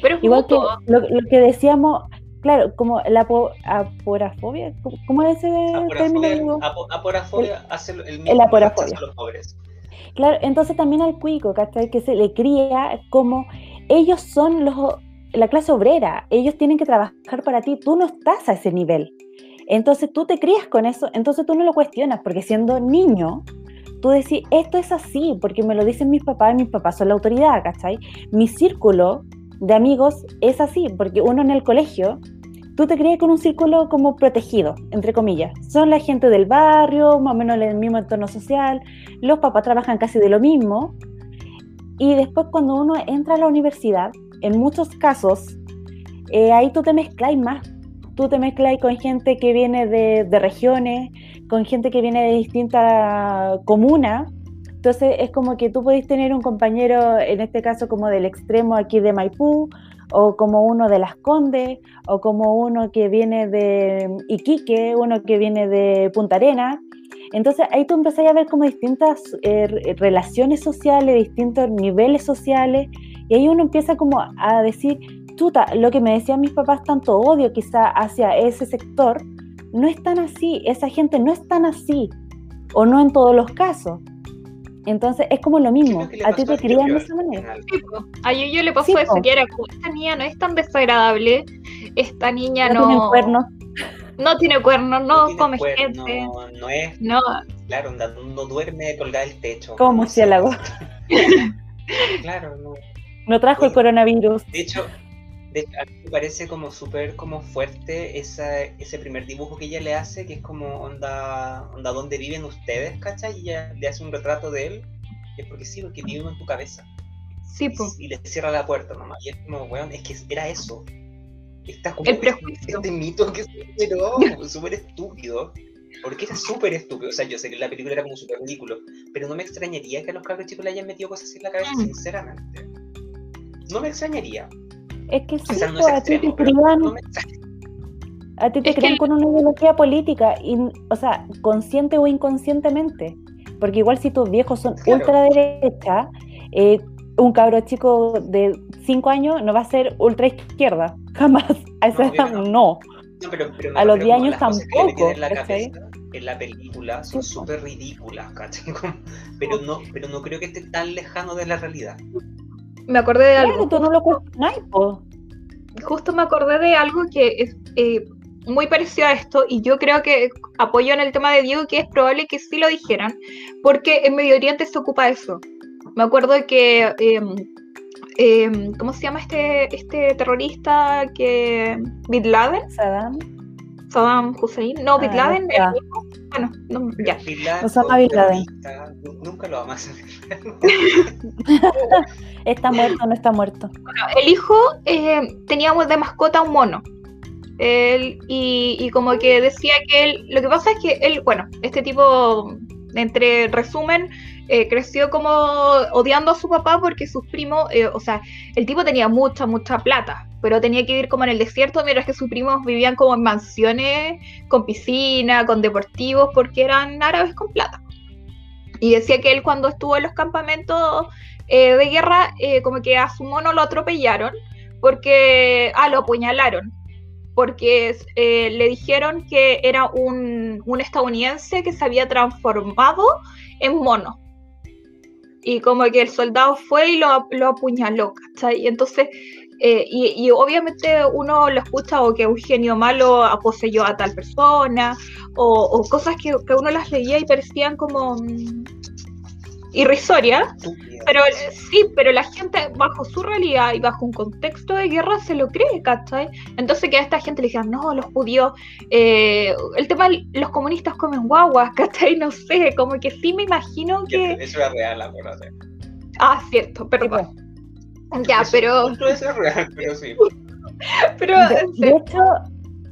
Pero igual que lo, que decíamos, claro, como la aporafobia, ¿cómo es ese término? aporafobia hace el mismo el aporafobia. a los pobres. Claro, entonces también al cuico, ¿cachai? Que se le cría como ellos son los, la clase obrera, ellos tienen que trabajar para ti, tú no estás a ese nivel. Entonces tú te crías con eso, entonces tú no lo cuestionas, porque siendo niño, tú decís, esto es así, porque me lo dicen mis papás, mis papás son la autoridad, ¿cachai? Mi círculo de amigos es así, porque uno en el colegio, tú te crías con un círculo como protegido, entre comillas. Son la gente del barrio, más o menos el mismo entorno social, los papás trabajan casi de lo mismo, y después cuando uno entra a la universidad, en muchos casos, eh, ahí tú te mezclas más. Tú te mezclas con gente que viene de, de regiones, con gente que viene de distintas comunas. Entonces es como que tú podés tener un compañero, en este caso como del extremo aquí de Maipú, o como uno de Las Condes, o como uno que viene de Iquique, uno que viene de Punta Arenas. Entonces ahí tú empezás a ver como distintas eh, relaciones sociales, distintos niveles sociales, y ahí uno empieza como a decir, chuta, lo que me decían mis papás, tanto odio quizá hacia ese sector, no es tan así, esa gente no es tan así, o no en todos los casos. Entonces es como lo mismo, a ti te crían de esa manera. a yo le pasó eso, que era como, esta niña no es tan desagradable, esta niña no... No tiene cuernos. No tiene cuernos, no, come gente. No, es... No. Claro, no, duerme colgada del techo. Como murciélago. claro, no. No trajo el coronavirus. De hecho, a mí me parece como súper como fuerte esa, ese primer dibujo que ella le hace, que es como onda, onda donde viven ustedes, ¿cachai? Y ella le hace un retrato de él, y es porque sí, porque vive uno en tu cabeza. Sí, pues. Y, le cierra la puerta nomás. Y es como, weón, es que era eso. Está como el prejuicio. Este mito que es súper estúpido. Porque era súper estúpido. O sea, yo sé que la película era como súper ridículo. Pero no me extrañaría que a los cabros chicos le hayan metido cosas en la cabeza, mm. sinceramente. No me extrañaría. Es que sí, pues, a ti te crían, a ti te crean con una ideología política, y, o sea, consciente o inconscientemente. Porque igual si tus viejos son ultraderecha, eh, un cabro chico de 5 años no va a ser ultra izquierda, jamás. A esa edad no. a los 10 años tampoco. En la, en la película son súper ridículas, ¿cachai? Pero no, pero no creo que esté tan lejano de la realidad me acordé de algo. Tú no lo cuestionáis, Justo me acordé de algo que es eh, muy parecido a esto, y yo creo que apoyo en el tema de Diego que es probable que sí lo dijeran, porque en Medio Oriente se ocupa eso. Me acuerdo de que. Em, ¿Cómo se llama este, este terrorista que. Bin Laden? Saddam. Saddam Hussein. No, ah, Bin Laden. bueno, no, ya. Osama Bin Laden. Nunca lo amas. ¿Está muerto o no está muerto? Bueno, el hijo eh, teníamos de mascota un mono. Él, y, como que decía que él, lo que pasa es que él, bueno, este tipo, entre resumen, eh, creció como odiando a su papá porque sus primos, eh, o sea, el tipo tenía mucha, mucha plata, pero tenía que vivir como en el desierto, mientras que sus primos vivían como en mansiones, con piscina, con deportivos, porque eran árabes con plata. Y decía que él cuando estuvo en los campamentos eh, de guerra, eh, como que a su mono lo atropellaron, porque, ah, lo apuñalaron, porque le dijeron que era un, un, estadounidense que se había transformado en mono. Y como que el soldado fue y lo, lo apuñaló, ¿cachai? Y entonces y, obviamente uno lo escucha o que un genio malo poseyó a tal persona, o, cosas que, que, uno las leía y parecían como, mm, irrisoria, pero sí, pero la gente bajo su realidad y bajo un contexto de guerra se lo cree, ¿cachai? Entonces que a esta gente le decían, no, los judíos, eh, el tema, los comunistas comen guaguas, ¿cachai? No sé, como que sí me imagino que... Eso era real, acuérdate. Ah, cierto, perdón. Ya, pero... Eso es real, pero sí. pero... de hecho,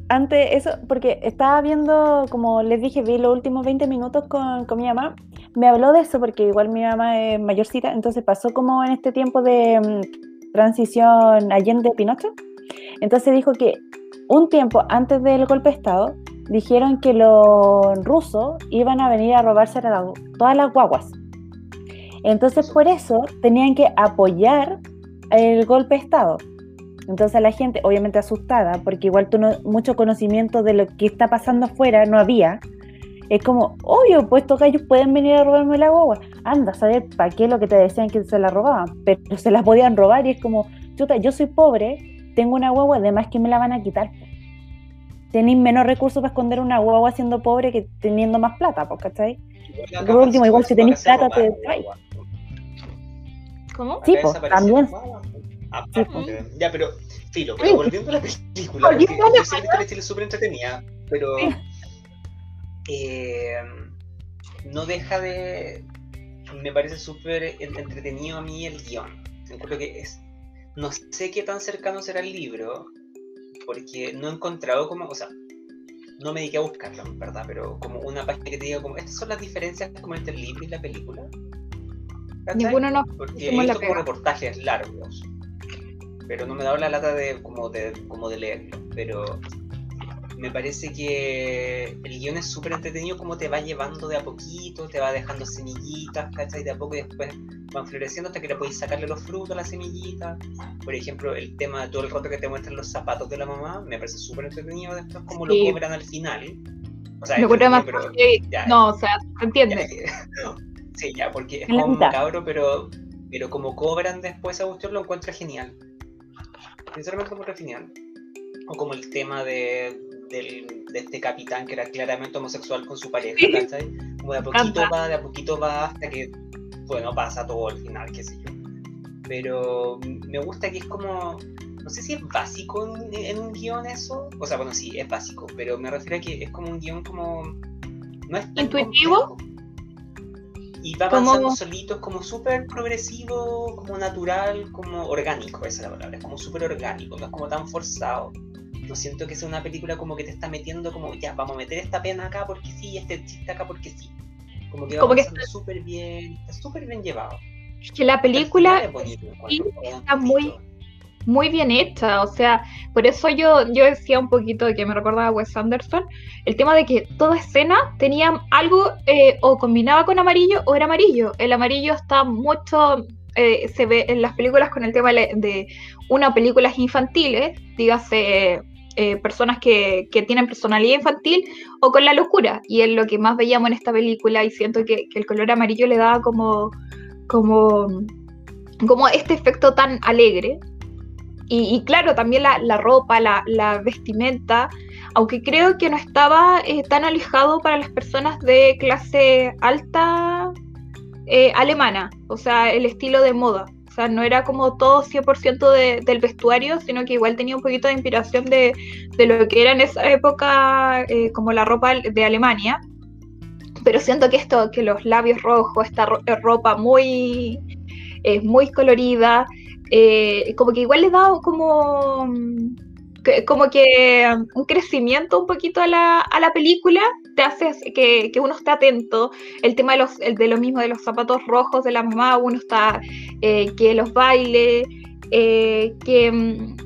antes eso, porque estaba viendo, como les dije, vi los últimos 20 minutos con, con, mi mamá, me habló de eso porque igual mi mamá es mayorcita, entonces pasó como en este tiempo de mm, transición Allende Pinocho, entonces dijo que un tiempo antes del golpe de Estado dijeron que los rusos iban a venir a robarse todas las guaguas. Entonces por eso tenían que apoyar el golpe de Estado Entonces la gente, obviamente asustada, porque igual tú no, mucho conocimiento de lo que está pasando afuera no había, es como, obvio, pues estos gallos pueden venir a robarme la guagua. Anda a saber para qué lo que te decían que se la robaban, pero se las podían robar y es como, chuta, yo soy pobre, tengo una guagua, además que me la van a quitar. Tenéis menos recursos para esconder una guagua siendo pobre que teniendo más plata, pues, ¿cachai? Por último, igual si tenéis plata, te. ¿Cómo? Sí, pues, también. Ah, Sí, porque- Ya, pero, filo, pero volviendo a la película, porque la yo sé que la Chile es súper entretenida, pero eh, no deja de. Me parece súper en- entretenido a mí el guion. Encuentro que es. No sé qué tan cercano será el libro, porque no he encontrado como. O sea, no me dediqué a buscarlo, en verdad, pero como una página que te diga como. Estas son las diferencias como entre el libro y la película. Ninguno nos Porque he visto como pega. reportajes largos, pero no me he dado la lata de como de, como de leerlo. Pero me parece que el guion es súper entretenido como te va llevando de a poquito, te va dejando semillitas, ¿cachai? De a poco y después van floreciendo hasta que le podéis sacarle los frutos a las semillitas. Por ejemplo, el tema de todo el rato que te muestran los zapatos de la mamá, me parece súper entretenido después como Sí. lo cobran al final. O sea, Me más pero ya, No, o sea, se entiende. Sí, ya, porque es la como mitad. cabro, pero, pero como cobran después a cuestión lo encuentro genial. Sinceramente lo encuentro genial. O como el tema de, del- de este capitán que era claramente homosexual con su pareja, Sí. ¿cachai? Como de a poquito va, de a poquito va hasta que, bueno, pasa todo al final, qué sé yo. Pero me gusta que es como, no sé si es básico en, en un guion eso. O sea, bueno, sí, es básico, pero me refiero a que es como un guion como... No es ¿Intuitivo? Y va avanzando solito, es como súper progresivo, como natural, como orgánico, esa es la palabra, es como súper orgánico, no es como tan forzado. No siento que sea una película como que te está metiendo como, ya, vamos a meter esta pena acá porque sí, este chiste acá porque sí. Como que va súper bien, está súper bien llevado. Que la película final es bonito, sí, encuentro, está muy- muy bien hecha, o sea, por eso yo, yo decía un poquito que me recordaba a Wes Anderson, el tema de que toda escena tenía algo eh, o combinaba con amarillo o era amarillo. El amarillo está mucho, eh, se ve en las películas con el tema de, de una películas infantiles, dígase eh, personas que, tienen personalidad infantil o con la locura, y es lo que más veíamos en esta película y siento que, el color amarillo le daba como, como, como este efecto tan alegre. Y, claro, también la, ropa, la, la vestimenta, aunque creo que no estaba eh, tan alejado para las personas de clase alta eh, alemana, o sea, el estilo de moda. Sea, no era como todo 100% de, del vestuario, sino que igual tenía un poquito de inspiración de, de lo que era en esa época eh, como la ropa de Alemania. Pero siento que esto, que los labios rojos, esta eh, ropa muy, eh, muy colorida, como que igual le da como, mm, como que um, un crecimiento un poquito a la, a la película, te hace que, uno esté atento. El tema de, los, el de lo mismo de los zapatos rojos de la mamá, uno está, eh, que los bailes, eh, que mm,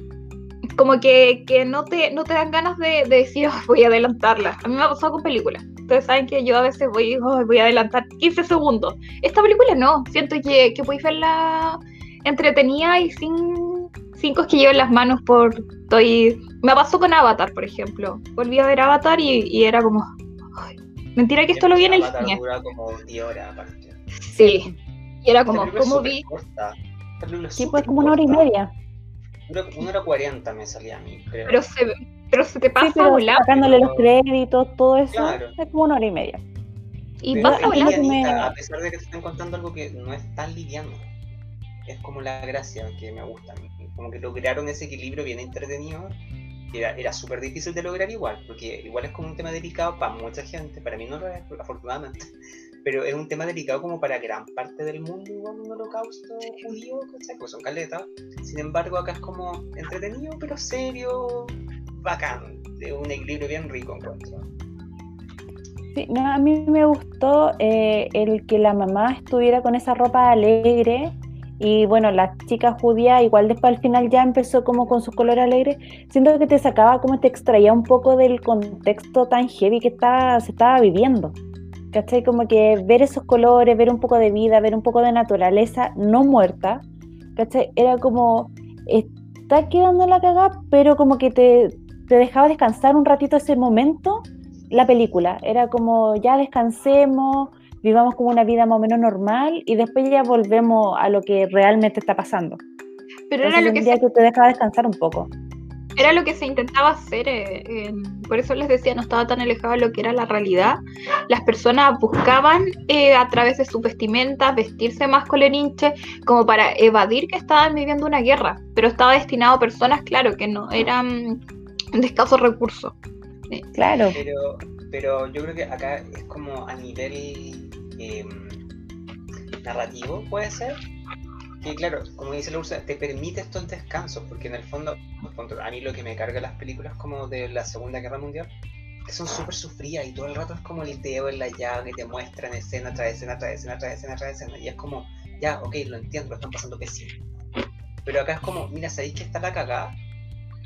como que, que no, te, no te dan ganas de, de decir, "Oh, voy a adelantarla. A mí me ha pasado con películas. Ustedes saben que yo a veces voy, "Oh, voy a adelantar 15 segundos. Esta película no, siento que, que podéis verla entretenida y sin, sin cosquilleo en las manos por... Estoy... Me pasó con Avatar, por ejemplo. Volví a ver Avatar y era como... "Ay, mentira que esto lo vi en el cine. dura como 10 horas aparte. Sí. Y era como, ¿cómo vi? corta. Sí, pues como una hora y media. Una hora 40 me salía a mí, creo. Pero se, pero se te pasa Sí, pero volando. sacándole los créditos, todo eso, Claro. es como una hora y media. Y Pero pasa volando. Me- a pesar de que te están contando algo que no es tan liviano. Es como la gracia que me gusta a mí. Como que lograron ese equilibrio bien entretenido. Era, era súper difícil de lograr igual, porque igual es como un tema delicado para mucha gente, para mí no lo es, afortunadamente, pero es un tema delicado como para gran parte del mundo, igual un holocausto judío, ¿cachai? Pues son caletas. Sin embargo, acá es como entretenido, pero serio, bacán, de un equilibrio bien rico encuentro. Sí, no, a mí me gustó eh, el que la mamá estuviera con esa ropa alegre y bueno, la chica judía igual después al final ya empezó como con su color alegre, siento que te sacaba como te extraía un poco del contexto tan heavy que estaba, se estaba viviendo. ¿Cachai? Como que ver esos colores, ver un poco de vida, ver un poco de naturaleza no muerta, ¿cachai? Era como, está quedando la cagada, pero como que te, te dejaba descansar un ratito ese momento la película. Era como ya descansemos, vivamos como una vida más o menos normal y después ya volvemos a lo que realmente está pasando. Pero era lo que, se... que te dejaba descansar un poco. Era lo que se intentaba hacer, eh, por eso les decía, no estaba tan alejado de lo que era la realidad. Las personas buscaban eh, a través de sus vestimentas vestirse más coleninche como para evadir que estaban viviendo una guerra, pero estaba destinado a personas, claro, que no eran de escasos recursos. Claro. Pero, pero yo creo que acá es como a nivel em, narrativo, puede ser. Que claro, como dice la Ursa, te permite estos descansos, porque en el fondo, a mí lo que me carga las películas como de la Segunda Guerra Mundial, que son súper sufridas y todo el rato es como el dedo en la llave te muestran escena tras escena tras escena tras escena tras escena. Y es como, ya, ok, lo entiendo, lo están pasando pésimo. Pero acá es como, mira, sabéis que está la cagada,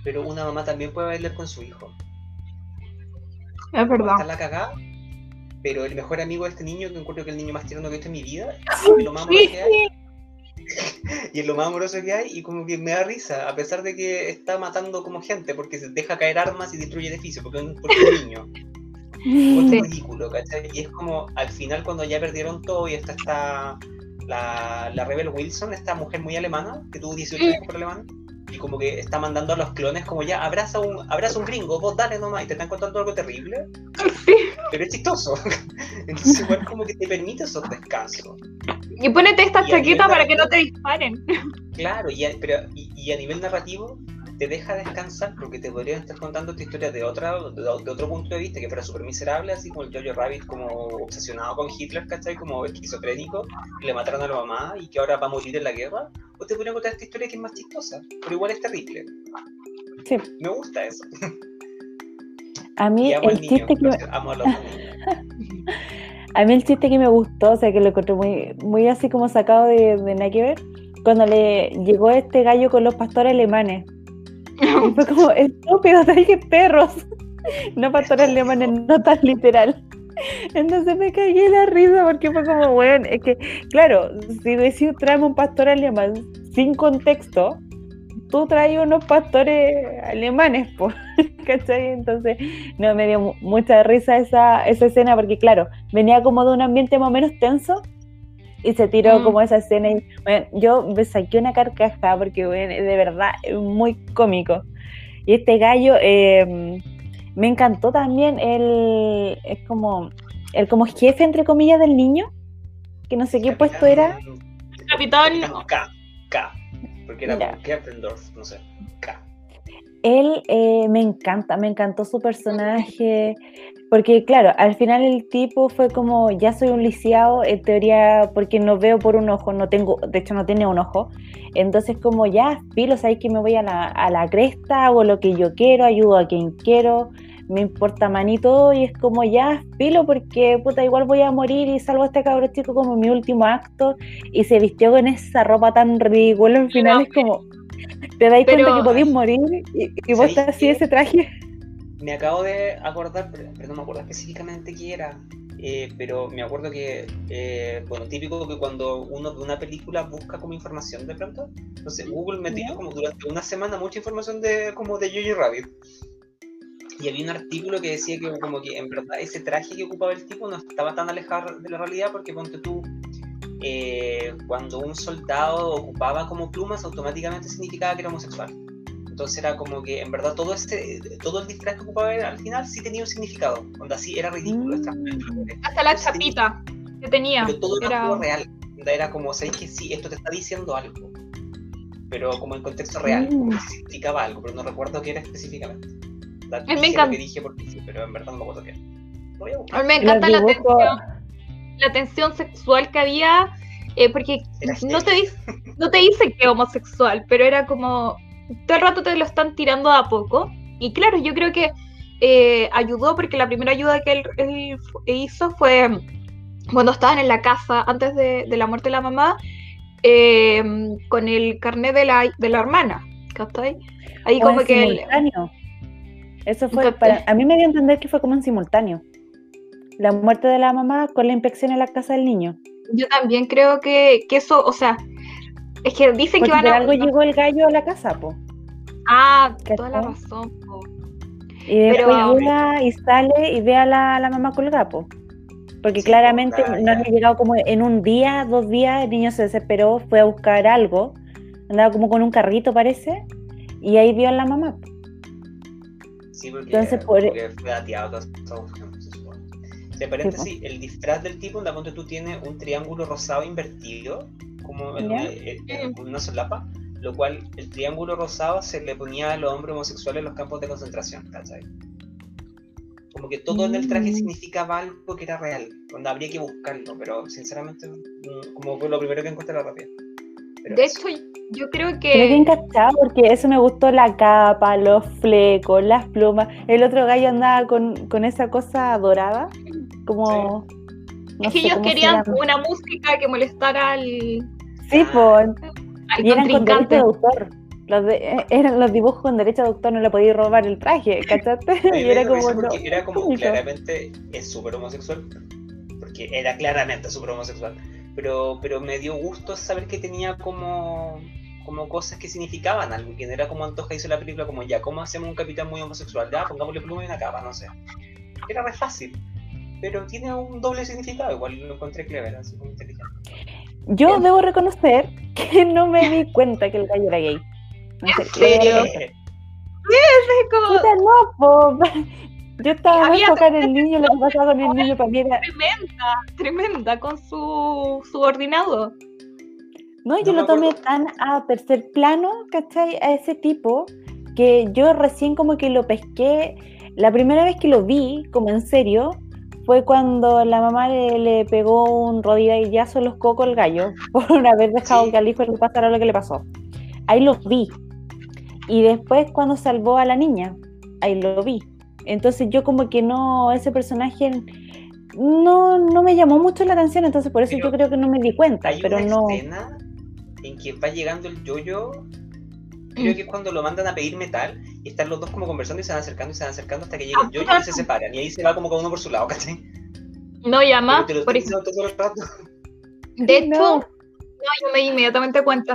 pero una mamá también puede bailar con su hijo. Es verdad. Está la cagada, pero el mejor amigo de este niño, que encuentro que es el niño más tierno que he visto en mi vida, y lo más amoroso que hay. y es lo más amoroso que hay, y como que me da risa, a pesar de que está matando como gente, porque se deja caer armas y destruye edificios, porque, es un niño. Es ridículo, ¿cachai? Y es como al final cuando ya perdieron todo y esta está la, la Rebel Wilson, esta mujer muy alemana, que tuvo 18 años por alemán, y como que está mandando a los clones como ya, abraza un, abraza un gringo, vos dale nomás, y te están contando algo terrible, pero es chistoso. Entonces igual como que te permite esos descansos. Y ponete esta chaqueta para que no te disparen. Claro, y a, pero, y, a nivel narrativo te deja descansar porque te podrían estar contando esta historia de, otra, de, otro punto de vista que fuera súper miserable, así como el Jojo Rabbit como obsesionado con Hitler, ¿cachai? Como esquizofrénico, que le mataron a la mamá y que ahora va a morir en la guerra. O te podrían contar esta historia que es más chistosa, pero igual es terrible. Sí. Me gusta eso. A mí el chiste que... a, mí el chiste que me gustó, o sea que lo encontré muy, muy así como sacado de, de nada que ver, cuando le llegó este gallo con los pastores alemanes y fue como, estúpido, te dije perros, no pastores alemanes, no tan literal. Entonces me cagué la risa porque fue como, bueno, es que, claro, si decís traemos un pastor alemán sin contexto, tú traes unos pastores alemanes, pues, ¿cachai? Entonces, no, me dio mucha risa esa, esa escena porque, claro, venía como de un ambiente más o menos tenso y se tiró mm. como esa escena y bueno, yo me saqué una carcajada porque bueno, de verdad es muy cómico. Y este gallo em, me encantó también el es como el como jefe entre comillas del niño, que no sé qué puesto era. Capitán K, K, porque era Keppendorf, no sé, K. Él eh, me encanta, me encantó su personaje, porque claro, al final el tipo fue como, ya soy un lisiado, en teoría, porque no veo por un ojo, no tengo, de hecho no tiene un ojo. Entonces como ya, filo, sabéis que me voy a la, a la cresta, hago lo que yo quiero, ayudo a quien quiero, me importa manito y es como ya, filo, porque puta, igual voy a morir y salvo a este cabro chico como mi último acto y se vistió con esa ropa tan ridícula, al final es como, te dais cuenta que podéis morir y, y vos estás así ese traje me acabo de acordar, pero, no me acuerdo específicamente quién era, eh, pero me acuerdo que, eh, bueno, típico que cuando uno de una película busca como información de pronto, entonces Google me dio como durante una semana mucha información de como de Jojo Rabbit. Y había un artículo que decía que como que en verdad ese traje que ocupaba el tipo no estaba tan alejado de la realidad porque ponte tú, eh, cuando un soldado ocupaba como plumas automáticamente significaba que era homosexual. Entonces era como que en verdad todo este, todo el disfraz que ocupaba al final sí tenía un significado. Cuando así era ridículo. Mm. Hasta la chapita que tenía. Pero todo era real. Era como, sabéis que sí, esto te está diciendo algo. Pero como en contexto real, como que mm. significaba algo, pero no recuerdo qué era específicamente. La, me encanta. que dije porque sí, pero en verdad no me acuerdo qué A mí me encanta la tensión, la tensión sexual que había, eh, porque no te, dice, no te dice que es homosexual, pero era como todo el rato te lo están tirando a poco. Y claro, yo creo que eh, ayudó porque la primera ayuda que él, hizo fue cuando estaban en la casa antes de, la muerte de la mamá, em, con el carnet de la, de la hermana. ¿Cachai? Ahí como que... Simultáneo. Eso fue, para, a mí me dio a entender que fue como en simultáneo. La muerte de la mamá con la inspección en la casa del niño. Yo también creo que, que eso, o sea, es que dicen que van a. algo llegó el gallo a la casa, po. Ah, toda la razón. po. Y después Pero- llega y sale y ve a la, la mamá colgada, po. Porque Sí, claramente po, no claro. había llegado como en un día, dos días, el niño se desesperó, fue a buscar algo, andaba como con un carrito parece, y ahí vio a la mamá. po. Sí, porque, Entonces, por- porque fue dateado se supone. De paréntesis, el disfraz del tipo, en la cuenta tú tienes un triángulo rosado invertido, como en, una- en- en una solapa, lo cual el triángulo rosado se le ponía a los hombres homosexuales en los campos de concentración, ¿cachai? Como que todo en el traje Mm. significaba algo que era real, donde habría que buscarlo, pero sinceramente, mm, como fue lo primero que encontré la rápida. Pero De eso. hecho, yo creo Pero bien que. cachado, porque eso me gustó, la capa, los flecos, las plumas. El otro gallo andaba con, con esa cosa dorada, como... no Es que sé ellos querían una música que molestara al, Sí, al y eran con derecho contrincante. de autor. Los de- eh, eran los dibujos con derecho de autor, no le podías robar el traje, ¿cachaste? Y era como, no, era como claramente es súper homosexual porque era claramente súper homosexual pero pero me dio gusto saber que tenía como como cosas que significaban algo que no era como Antoja hizo la película como ya cómo hacemos un capitán muy homosexual ya pongámosle pluma y una capa no sé era re fácil pero tiene un doble significado igual lo encontré clever así como inteligente Yo debo reconocer que no me di cuenta que el gallo era gay. No ¿En sé, serio? Eh, Es como Puta, no, po. Yo estaba muy enfocada en el niño, lo que pasaba con el niño para mí era... tremenda, tremenda con su subordinado. No, yo No lo tomé acuerdo. tan a tercer plano, ¿cachai? A ese tipo, que yo recién como que lo pesqué. La primera vez que lo vi, como en serio, fue cuando la mamá le, le pegó un rodillazo en los cocos al gallo por haber dejado Sí. que al hijo le pasara lo que le pasó. Ahí lo vi. Y después cuando salvó a la niña, ahí lo vi. Entonces yo como que no, ese personaje no, no me llamó mucho la atención, entonces por eso Pero yo creo que no me di cuenta, hay pero una no... escena en que va llegando el yoyo creo que es cuando lo mandan a pedir metal y están los dos como conversando y se van acercando y se van acercando hasta que llega el yoyo y se separan y ahí se va como cada uno por su lado, ¿cachai? No te lo por estoy ejemplo. diciendo todo el rato. De hecho, No. no, yo me di inmediatamente cuenta.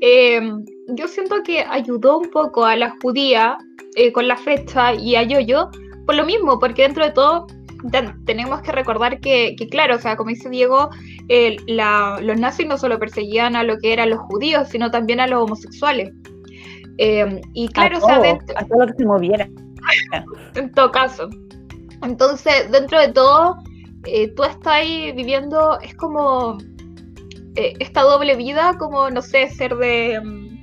Eh, yo siento que ayudó un poco a la judía eh, con la fecha y a Yoyo por lo mismo, porque dentro de todo te- tenemos que recordar que, que, claro, o sea, como dice Diego, eh, la- los nazis no solo perseguían a lo que eran los judíos, sino también a los homosexuales. Eh, y claro, a o sea, todo, dentro- a todo lo que se moviera. en todo caso. Entonces, dentro de todo, eh, tú estás ahí viviendo, es como eh, esta doble vida, como, no sé, ser de, mm,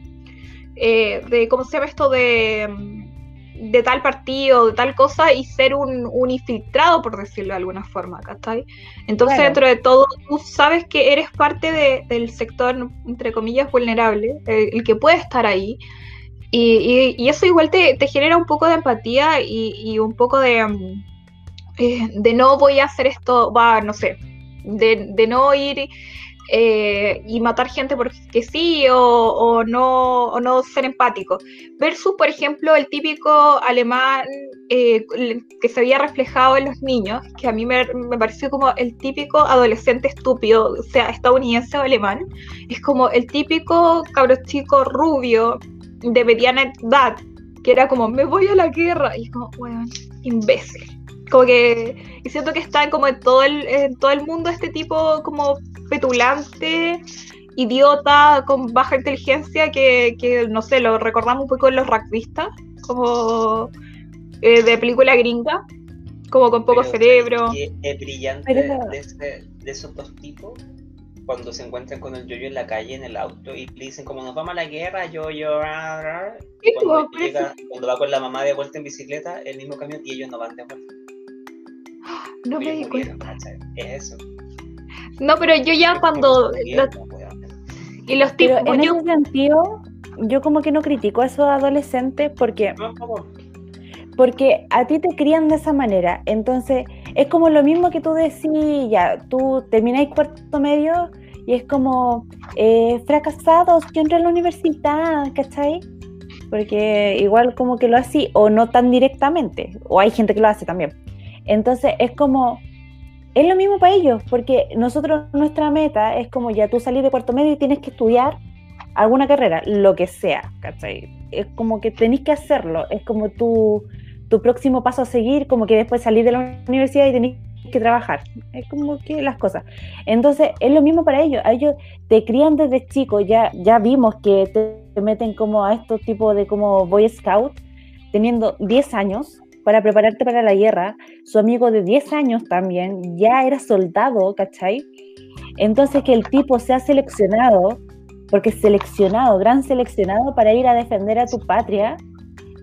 eh, de ¿cómo se llama esto? De, mm, de tal partido, de tal cosa, y ser un, un infiltrado, por decirlo de alguna forma, ¿cachai? Entonces, Claro. dentro de todo, tú sabes que eres parte de- del sector, entre comillas, vulnerable, el- el que puede estar ahí, y, eso igual te, genera un poco de empatía y, un poco de, mm, eh, de no voy a hacer esto, va, no sé, de, de no ir eh, y matar gente porque sí o, o no, o no ser empático. Versus, por ejemplo, el típico alemán eh, que se había reflejado en los niños, que a mí me, me pareció como el típico adolescente estúpido, sea estadounidense o alemán, es como el típico cabro chico rubio de mediana edad, que era como, me voy a la guerra, y es como, weón, imbécil. Como que, y siento que está como en todo el, en todo el mundo este tipo como petulante, idiota, con baja inteligencia, que, que no sé, lo recordamos un poco en los rugbyistas, como eh, de película gringa, como con poco Pero, cerebro. ¿sabes qué es brillante Pero- de, ese- de esos dos tipos cuando se encuentran con el yoyo en la calle, en el auto, y le dicen como nos vamos a la guerra, yoyo, ra, ra", y cuando, llega- cuando va con la mamá de vuelta en bicicleta, el mismo camión, y ellos no van de vuelta. No me di. Es eso. No, pero yo ya cuando... los- y los tipos... en yo- ese sentido, yo como que no critico a esos adolescentes porque, No, por favor. porque a ti te crían de esa manera. Entonces, es como lo mismo que tú decís, ya, tú termináis cuarto medio y es como, eh, fracasados, yo entré a la universidad, ¿cachai? Porque igual como que lo así, o no tan directamente, o hay gente que lo hace también. Entonces, es como, es lo mismo para ellos, porque nosotros, nuestra meta es como ya tú salís de cuarto medio y tienes que estudiar alguna carrera, lo que sea, ¿cachai? es como que tenéis que hacerlo, es como tu, tu próximo paso a seguir, como que después salís de la universidad y tenéis que trabajar. Es como que las cosas. Entonces, es lo mismo para ellos. Ellos te crían desde chico, ya, ya vimos que te meten como a estos tipos de como Boy Scout, teniendo 10 años para prepararte para la guerra. Su amigo de 10 años también ya era soldado, ¿cachai? Entonces, que el tipo sea seleccionado, porque seleccionado, gran seleccionado para ir a defender a tu patria,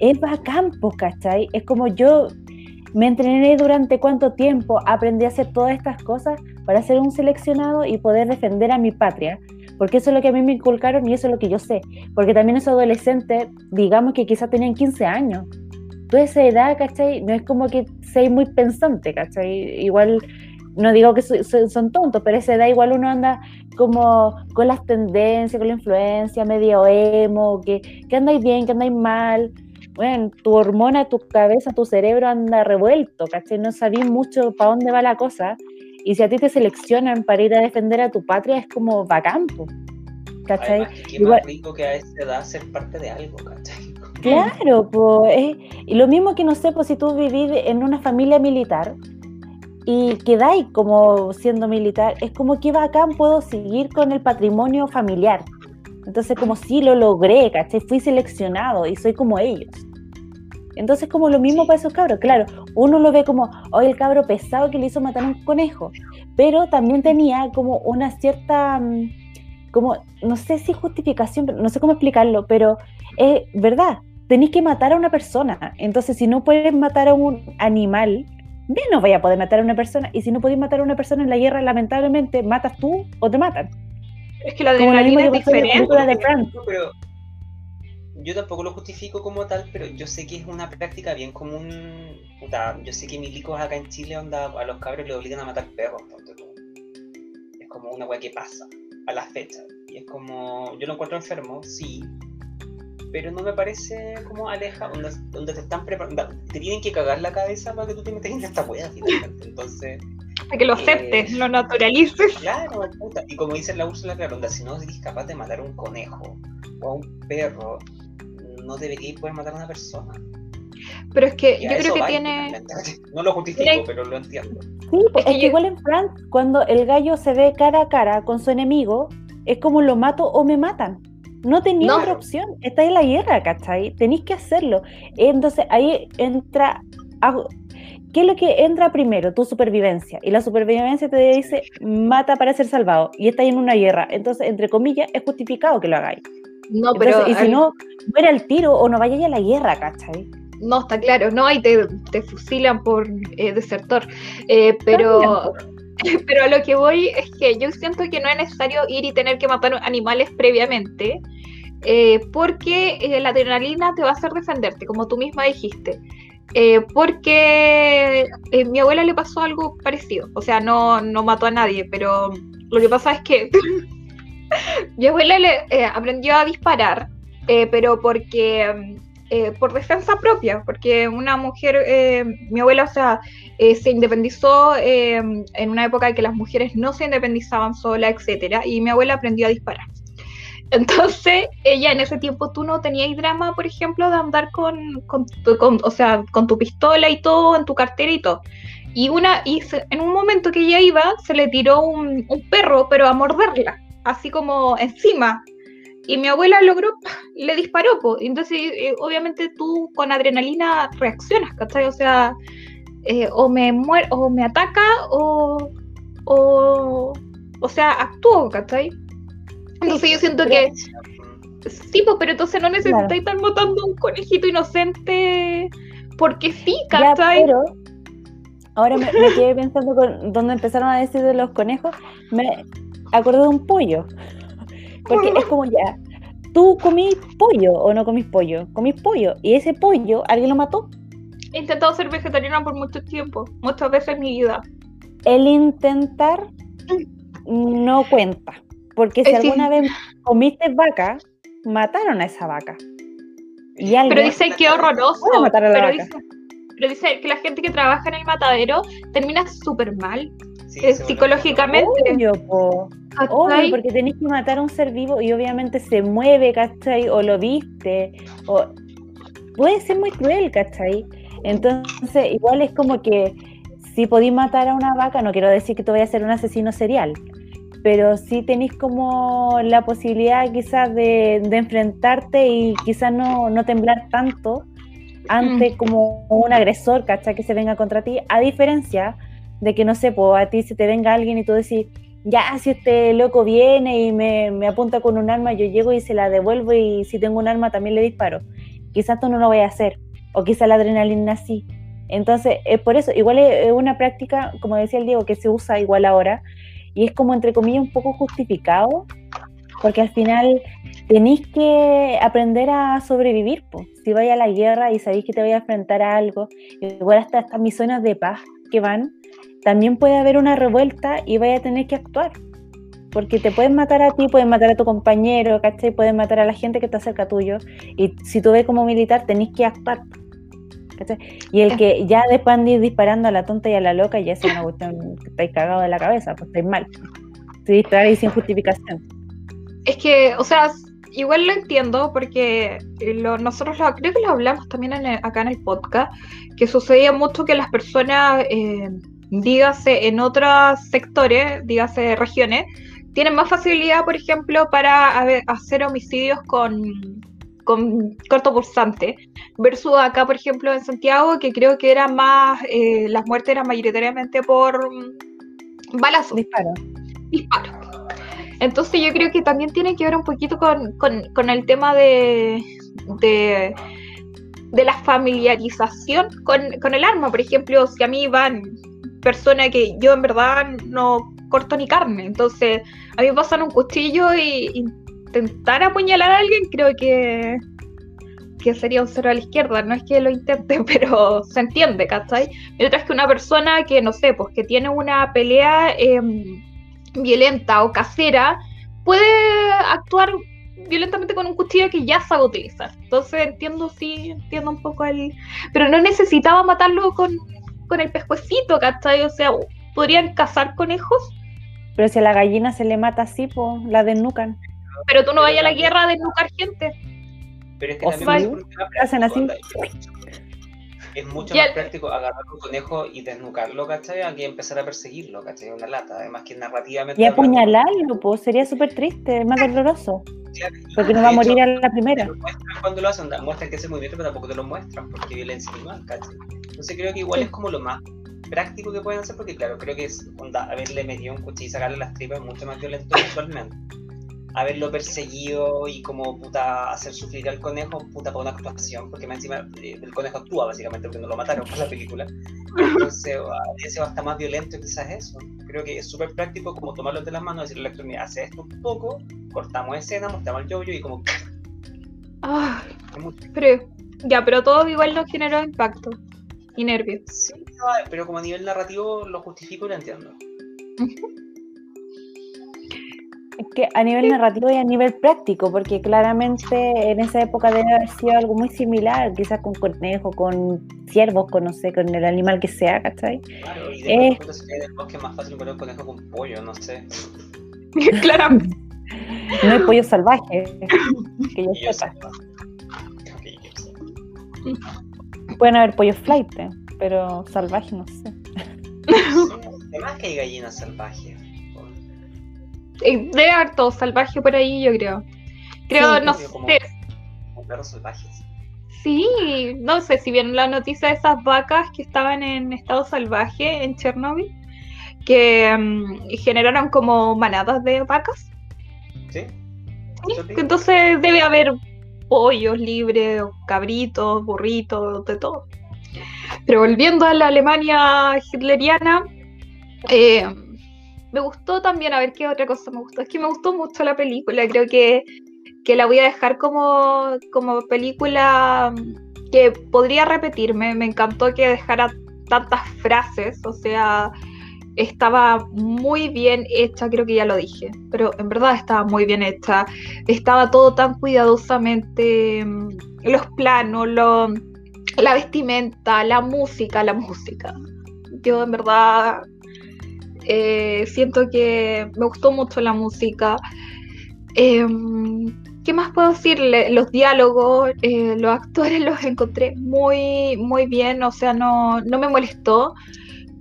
es bacán, pues, ¿cachai? Es como yo me entrené durante cuánto tiempo, aprendí a hacer todas estas cosas para ser un seleccionado y poder defender a mi patria, porque eso es lo que a mí me inculcaron y eso es lo que yo sé, porque también esos adolescentes, digamos que quizás tenían 15 años, toda esa edad, ¿cachai? No es como que seas muy pensante, ¿cachai? Igual, no digo que son tontos, pero esa edad igual uno anda como con las tendencias, con la influencia, medio emo, que, que andáis bien, que andáis mal, bueno, tu hormona, tu cabeza, tu cerebro anda revuelto, ¿cachai? No sabís mucho para dónde va la cosa. Y si a ti te seleccionan para ir a defender a tu patria, es como bacán, ¿cachai? qué más rico que a esa edad ser parte de algo, ¿cachai? Claro, pues. Y lo mismo que no sé, pues si tú vivís en una familia militar y quedáis como siendo militar, es como que bacán puedo seguir con el patrimonio familiar, entonces, como si lo logré, ¿cachai? Fui seleccionado y soy como ellos. Entonces, como lo mismo para esos cabros. Claro, uno lo ve como, hoy el cabro pesado que le hizo matar a un conejo. Pero también tenía como una cierta, mm, como, no sé si justificación, no sé cómo explicarlo, pero es verdad. Tenéis que matar a una persona. Entonces, si no puedes matar a un animal, menos vaya a poder matar a una persona. Y si no podéis matar a una persona en la guerra, lamentablemente, matas tú o te matan. Es que la adrenalina es diferente. pero yo tampoco lo justifico como tal, pero yo sé que es una práctica bien común. yo sé que milicos acá en Chile onda, a los cabros le obligan a matar perros. Es como una weá que pasa a la fecha. Y es como, yo lo encuentro enfermo, sí, pero no me parece como aleja, donde, te están preparando, te tienen que cagar la cabeza para que tú te metas en esta weá finalmente. Entonces, que lo aceptes, eh, lo naturalices. Claro, puta. Y como dice la Úrsula Claronda, si no eres capaz de matar a un conejo o a un perro, no deberías poder matar a una persona. Pero es que yo creo que tiene. No lo justifico, pero lo entiendo. Sí, es, que igual en France, cuando el gallo se ve cara a cara con su enemigo, es como lo mato o me matan. No tenía otra opción. Está en la guerra, ¿cachai? Tenéis que hacerlo. Entonces ahí entra ¿Qué es lo que entra primero? Tu supervivencia. Y la supervivencia te dice, mata para ser salvado. Y está en una guerra. Entonces, entre comillas, es justificado que lo hagáis. No, pero. Y si no, muere el tiro o no vayáis a la guerra, ¿cachai? No, está claro, no, y te, te fusilan por eh, desertor. Eh, pero, pero a lo que voy es que yo siento que no es necesario ir y tener que matar animales previamente, eh, porque la adrenalina te va a hacer defenderte, como tú misma dijiste. Eh, porque eh, mi abuela le pasó algo parecido. O sea, no, no mató a nadie, pero lo que pasa es que mi abuela le, eh, aprendió a disparar, pero porque por defensa propia, porque una mujer, mi abuela, o sea, se independizó en una época en que las mujeres no se independizaban sola, etcétera, y mi abuela aprendió a disparar. Entonces, ella en ese tiempo tú no tenías drama, por ejemplo, de andar con, con, o sea, con tu pistola y todo, en tu cartera y todo. Y una, y en un momento que ella iba, se le tiró un, perro, pero a morderla, así como encima. Y mi abuela logró, le disparó, pues. Entonces, eh, obviamente tú con adrenalina reaccionas, ¿cachai? O sea, eh, o me muere, o me ataca, o, o, o sea, actúo, ¿cachai? Entonces yo siento que... Sí, pues, pero entonces no necesitáis estar matando a un conejito inocente porque sí, ¿cachai? pero ahora me, quedé pensando con donde empezaron a decir de los conejos, me acordé de un pollo. Porque es como ya, tú comís pollo o no comís pollo, comís pollo y ese pollo alguien lo mató. He intentado ser vegetariana por mucho tiempo, muchas veces en mi vida. El intentar no cuenta. Porque si alguna vez comiste vaca, mataron a esa vaca. Y pero dice que horroroso. pero, Dice, pero dice que la gente que trabaja en el matadero termina súper mal. Sí, Eh, psicológicamente. Obvio, po. Obvio, porque tenés que matar a un ser vivo y obviamente se mueve, ¿cachai? O lo viste, o puede ser muy cruel, ¿cachai? Entonces, igual es como que si podís matar a una vaca, no quiero decir que te vayas a ser un asesino serial, pero sí tenéis como la posibilidad quizás de, de enfrentarte y quizás no, no temblar tanto ante como un agresor, ¿cachai? Que se venga contra ti, a diferencia de que, no sé, pues a ti si te venga alguien y tú decís, ya, si este loco viene y me, me apunta con un arma, yo llego y se la devuelvo y si tengo un arma también le disparo. Quizás tú no lo vayas a hacer, o quizás la adrenalina sí. Entonces, es por eso, igual es una práctica, como decía el Diego, que se usa igual ahora, y es como, entre comillas, un poco justificado, porque al final tenéis que aprender a sobrevivir. Si vais a la guerra y sabéis que te vais a enfrentar a algo, igual hasta estas misiones de paz que van, también puede haber una revuelta y vais a tener que actuar. Porque te pueden matar a ti, pueden matar a tu compañero, ¿cachai? Pueden matar a la gente que está cerca tuyo. Y si tú ves como militar, tenéis que actuar. ¿Cachai? Y el que ya después andes disparando a la tonta y a la loca, ya es una cuestión que estáis cagados de la cabeza, pues estáis mal. Si disparáis sin justificación. Es que, o sea, igual lo entiendo porque eh, lo- nosotros lo- creo que lo hablamos también en el- acá en el podcast, que sucedía mucho que las personas, eh, dígase en otros sectores, dígase regiones, tienen más facilidad, por ejemplo, para hacer homicidios con, con corto pulsante, versus acá, por ejemplo, en Santiago, que creo que era más, eh, las muertes eran mayoritariamente por mm, balazos Disparo. disparo. Entonces yo creo que también tiene que ver un poquito con, con- con el tema de, de, de la familiarización con, con el arma. Por ejemplo, si a mí van personas que yo en verdad no corto ni carne, entonces a mí me pasan un cuchillo y intentar apuñalar a alguien, creo que, que sería un cero a la izquierda. No es que lo intente, pero se entiende, ¿cachai? Mientras que una persona que, no sé, pues que tiene una pelea... em, violenta o casera puede actuar violentamente con un cuchillo que ya sabe utilizar. Entonces entiendo, sí, entiendo un poco el... Pero no necesitaba matarlo con, con el pescuecito, ¿cachai? O sea, podrían cazar conejos, Pero si a la gallina se le mata así, pues la desnucan. Pero tú no vayas a la guerra a desnucar gente. Pero es que O también es práctico. Es mucho más práctico agarrar un conejo y desnucarlo, ¿cachai? A que empezar a perseguirlo, ¿cachai? Una lata. Además que narrativamente... Y apuñalarlo, pues sería súper triste, más doloroso. claro, Porque no va a hecho, morir a la primera. lo muestran cuando lo hacen, muestran que ese movimiento, pero tampoco te lo muestran porque violencia animal, ¿cachai? Entonces creo que igual es como lo más práctico que pueden hacer, porque claro, creo que es onda, haberle metido un cuchillo y sacarle las tripas es mucho más violento visualmente. Haberlo perseguido y como puta hacer sufrir al conejo, puta por una actuación, porque más encima eh, el conejo actúa básicamente porque no lo mataron por la película. Entonces, a veces va a estar más violento quizás eso. Creo que es súper práctico como tomarlo de las manos, decirle al actor, mira, hace esto un poco, cortamos escena, mostramos el yoyo y como Ah, pero, ya, pero todo igual nos generó impacto y nervios. Sí, pero como a nivel narrativo lo justifico y lo entiendo. Es que a nivel narrativo y a nivel práctico, porque claramente en esa época debe haber sido algo muy similar, quizás con conejo, con ciervos, con no sé, con el animal que sea, ¿cachai? Claro, y Eh. después cuando se cae del bosque es más fácil un conejo con pollo, no sé. Claramente. No hay pollo salvaje, que yo sepa. Pueden haber pollos flight, pero salvaje no sé. Además que hay gallinas salvajes. Eh, Debe haber todo salvaje por ahí, yo creo. Creo, Sí, no como- sé, Como perros salvajes. Sí, no sé si vieron la noticia de esas vacas que estaban en estado salvaje en Chernóbil, que mm, generaron como manadas de vacas. ¿Sí? ¿sí? Entonces debe haber pollos libres, cabritos, burritos, de todo. Pero volviendo a la Alemania hitleriana, eh, me gustó también, a ver qué otra cosa me gustó. Es que me gustó mucho la película, creo que, que la voy a dejar como, como película mm, que podría repetirme. Me encantó que dejara tantas frases, o sea, estaba muy bien hecha, creo que ya lo dije, pero en verdad estaba muy bien hecha. Estaba todo tan cuidadosamente, mm, los planos, lo- la vestimenta, la música, la música. Yo en verdad Eh, siento que me gustó mucho la música. Em, ¿Qué más puedo decir? Los diálogos, eh, los actores los encontré muy, muy bien, o sea, no, no me molestó.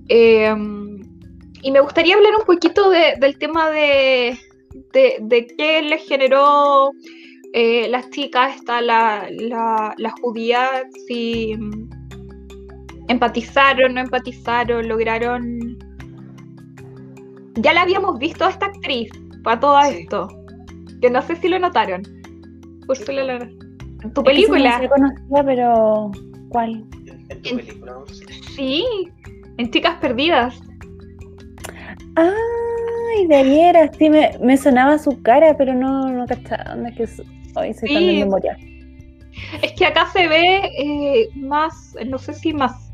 Em, y me gustaría hablar un poquito del tema de, de, qué les generó eh, las chicas, está la, la, la judía, si empatizaron, no empatizaron, lograron... Ya la habíamos visto a esta actriz para todo esto, que no sé si lo notaron. Úrsula En tu película. no conocía, pero ¿cuál? ¿En, tu película? Sí, en Chicas Perdidas. Ay, de ayer, sí me, me, sonaba su cara, pero no, no cachaba dónde es que hoy se sí. memoria. Es que acá se ve eh, más, no sé si más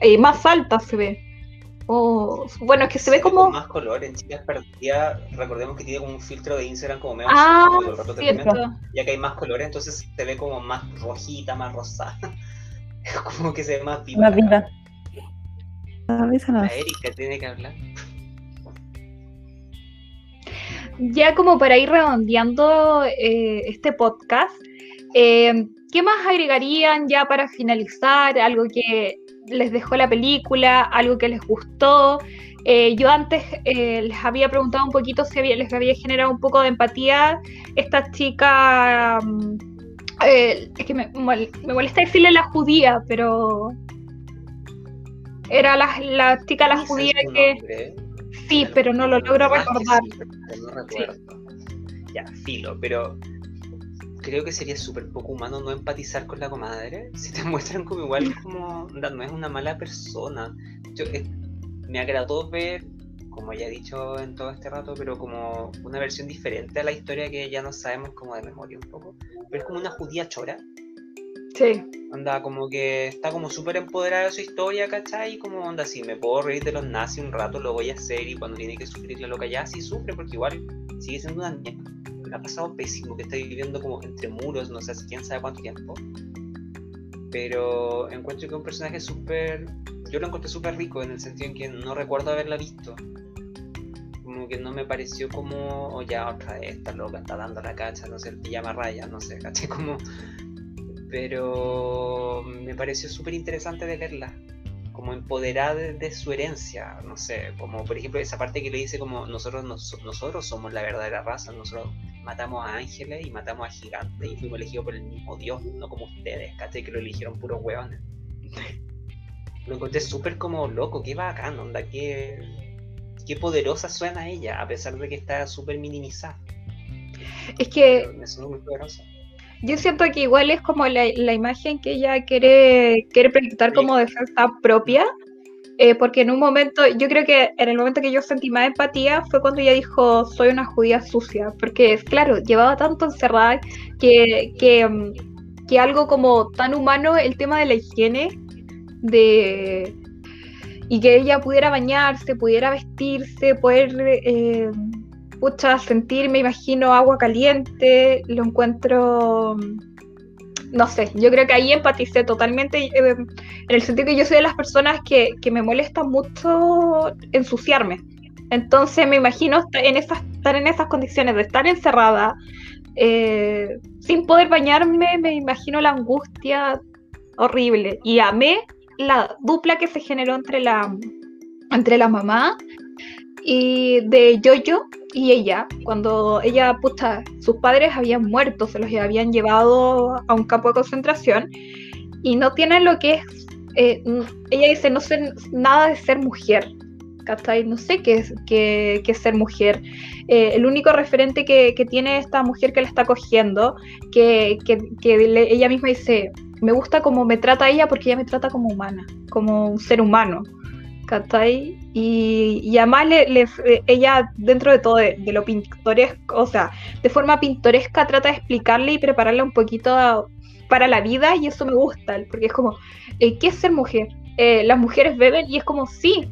eh, más alta se ve. O, bueno, es que se, ve como... más color, en chicas perdidas, recordemos que tiene como un filtro de Instagram como medio ah, ya que hay más colores, entonces se ve como más rojita, más rosada. Como que se ve más viva. Más viva. La Erika tiene que hablar. Ya como para ir redondeando eh, este podcast, eh, ¿qué más agregarían ya para finalizar? Algo que les dejó la película, algo que les gustó. Eh, yo antes eh, les había preguntado un poquito si les había generado un poco de empatía. Esta chica, mm, eh, es que me, molesta decirle la judía, pero era la, la chica la judía que... Sí, pero no lo logro recordar. Ya, filo, pero creo que sería súper poco humano no empatizar con la comadre. Si te muestran como igual como no es una mala persona. Yo, eh, me agradó ver, como ya he dicho en todo este rato, pero como una versión diferente a la historia que ya no sabemos como de memoria un poco. Pero es como una judía chora. Sí. Anda, como que está como súper empoderada de su historia, ¿cachai? Como onda, si me puedo reír de los nazis un rato, lo voy a hacer. Y cuando tiene que sufrir la loca ya, sí sufre, porque igual sigue siendo una niña ha pasado pésimo, que está viviendo como entre muros, no sé, quién sabe cuánto tiempo. Pero encuentro que un personaje súper. Yo lo encontré súper rico en el sentido en que no recuerdo haberla visto. Como que no me pareció como, o ya otra vez, esta loca está dando la cacha, no sé, el pijama raya, no sé, caché como. Pero me pareció súper interesante de verla como empoderada de, su herencia, no sé, como por ejemplo esa parte que le dice como nosotros nosotros somos la verdadera raza, nosotros matamos a ángeles y matamos a gigantes y fuimos elegidos por el mismo Dios, no como ustedes, ¿cachai? Que lo eligieron puros hueones. Lo encontré súper como loco, qué bacán, onda, qué, qué poderosa suena ella, a pesar de que está súper minimizada. Es que... me suena muy poderosa. Yo siento que igual es como la, la imagen que ella quiere, quiere proyectar como defensa propia, eh, porque en un momento, yo creo que en el momento que yo sentí más empatía fue cuando ella dijo, soy una judía sucia, porque claro, llevaba tanto encerrada que, que, mm, que algo como tan humano, el tema de la higiene, de y que ella pudiera bañarse, pudiera vestirse, poder eh, pucha, sentir, me imagino, agua caliente, lo encuentro, no sé, yo creo que ahí empaticé totalmente, eh, en el sentido que yo soy de las personas que, me molesta mucho ensuciarme. Entonces me imagino en esas, estar en esas condiciones de estar encerrada, eh, sin poder bañarme, me imagino la angustia horrible. Y amé la dupla que se generó entre la, entre la mamá y de Jojo y ella, cuando ella, puta, sus padres habían muerto, se los habían llevado a un campo de concentración y no tienen lo que es, eh, ella dice, no sé nada de ser mujer, ¿cachai? No sé qué es, qué, ser mujer. Eh, el único referente que, tiene esta mujer que la está cogiendo, que, que, ella misma dice, me gusta como me trata ella porque ella me trata como humana, como un ser humano. ¿cachai? Y, además le, eh, ella, dentro de todo, de, lo pintoresco, o sea, de forma pintoresca trata de explicarle y prepararle un poquito para la vida y eso me gusta, porque es como, eh, ¿qué es ser mujer? Eh, las mujeres beben y es como, sí,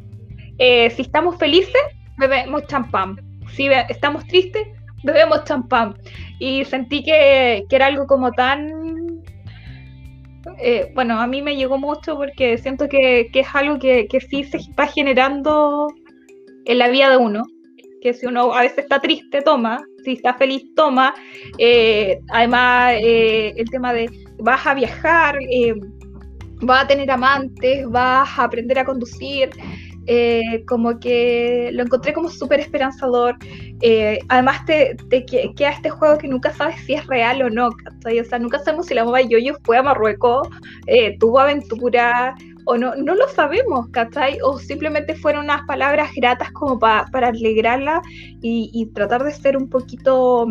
si estamos felices, bebemos champán, si estamos tristes, bebemos champán. Y sentí que, que era algo como tan eh, bueno, a mí me llegó mucho porque siento que, es algo que, sí se está generando en la vida de uno, que si uno a veces está triste, toma, si está feliz, toma. Eh, además, eh, el tema de vas a viajar, vas a tener amantes, vas a aprender a conducir. Como que lo encontré como súper esperanzador. además, te, te, queda este juego que nunca sabes si es real o no. O sea, nunca sabemos si la mamá de Yoyo fue a Marruecos, tuvo aventura, o no, no lo sabemos, ¿cachai? O simplemente fueron unas palabras gratas como para alegrarla y, tratar de ser un poquito,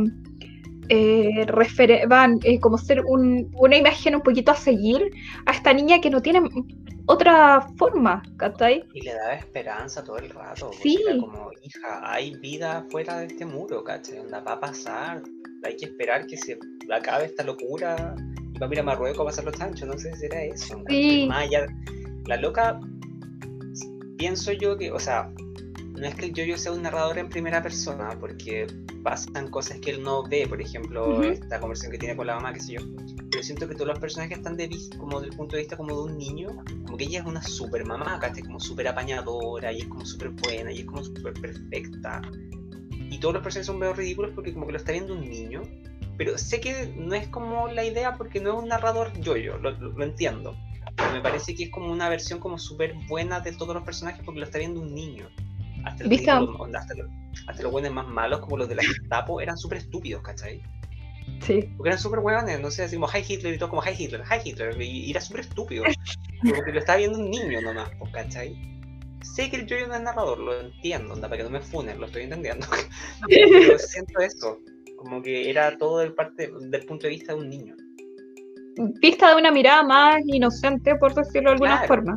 eh, eh, como ser una imagen un poquito a seguir a esta niña que no tiene otra forma, ¿cachai? Y le da esperanza todo el rato. Sí. como, hija, hay vida fuera de este muro, ¿cachai? Onda, va a pasar, hay que esperar que se acabe esta locura y va a ir a Marruecos a pasar los chanchos, no sé si será eso. Sí. Más allá, la loca, pienso yo que, o sea, no es que yo, yo sea un narrador en primera persona, porque pasan cosas que él no ve, por ejemplo, esta conversación que tiene con la mamá, qué sé yo. Pero siento que todos los personajes están de como del punto de vista como de un niño, como que ella es una super mamá, es como súper apañadora, y es como súper buena, y es como súper perfecta. Y todos los personajes son medio ridículos porque como que lo está viendo un niño. Pero sé que no es como la idea porque no es un narrador yo-yo, lo entiendo me parece que es como una versión como súper buena de todos los personajes porque lo está viendo un niño. Hasta, los, hasta, los, buenos más malos, como los de la Gestapo, eran súper estúpidos, ¿cachai? Sí. Porque eran súper huevones, no sé, decimos Hi Hitler y todo como Hi Hitler, Hi Hitler, y, era súper estúpido. porque lo estaba viendo un niño nomás, ¿cachai? Sé que el Jojo no es narrador, lo entiendo, anda, para que no me funen, lo estoy entendiendo. Pero siento eso, como que era todo del, parte, del punto de vista de un niño vista de una mirada más inocente, por decirlo de alguna forma.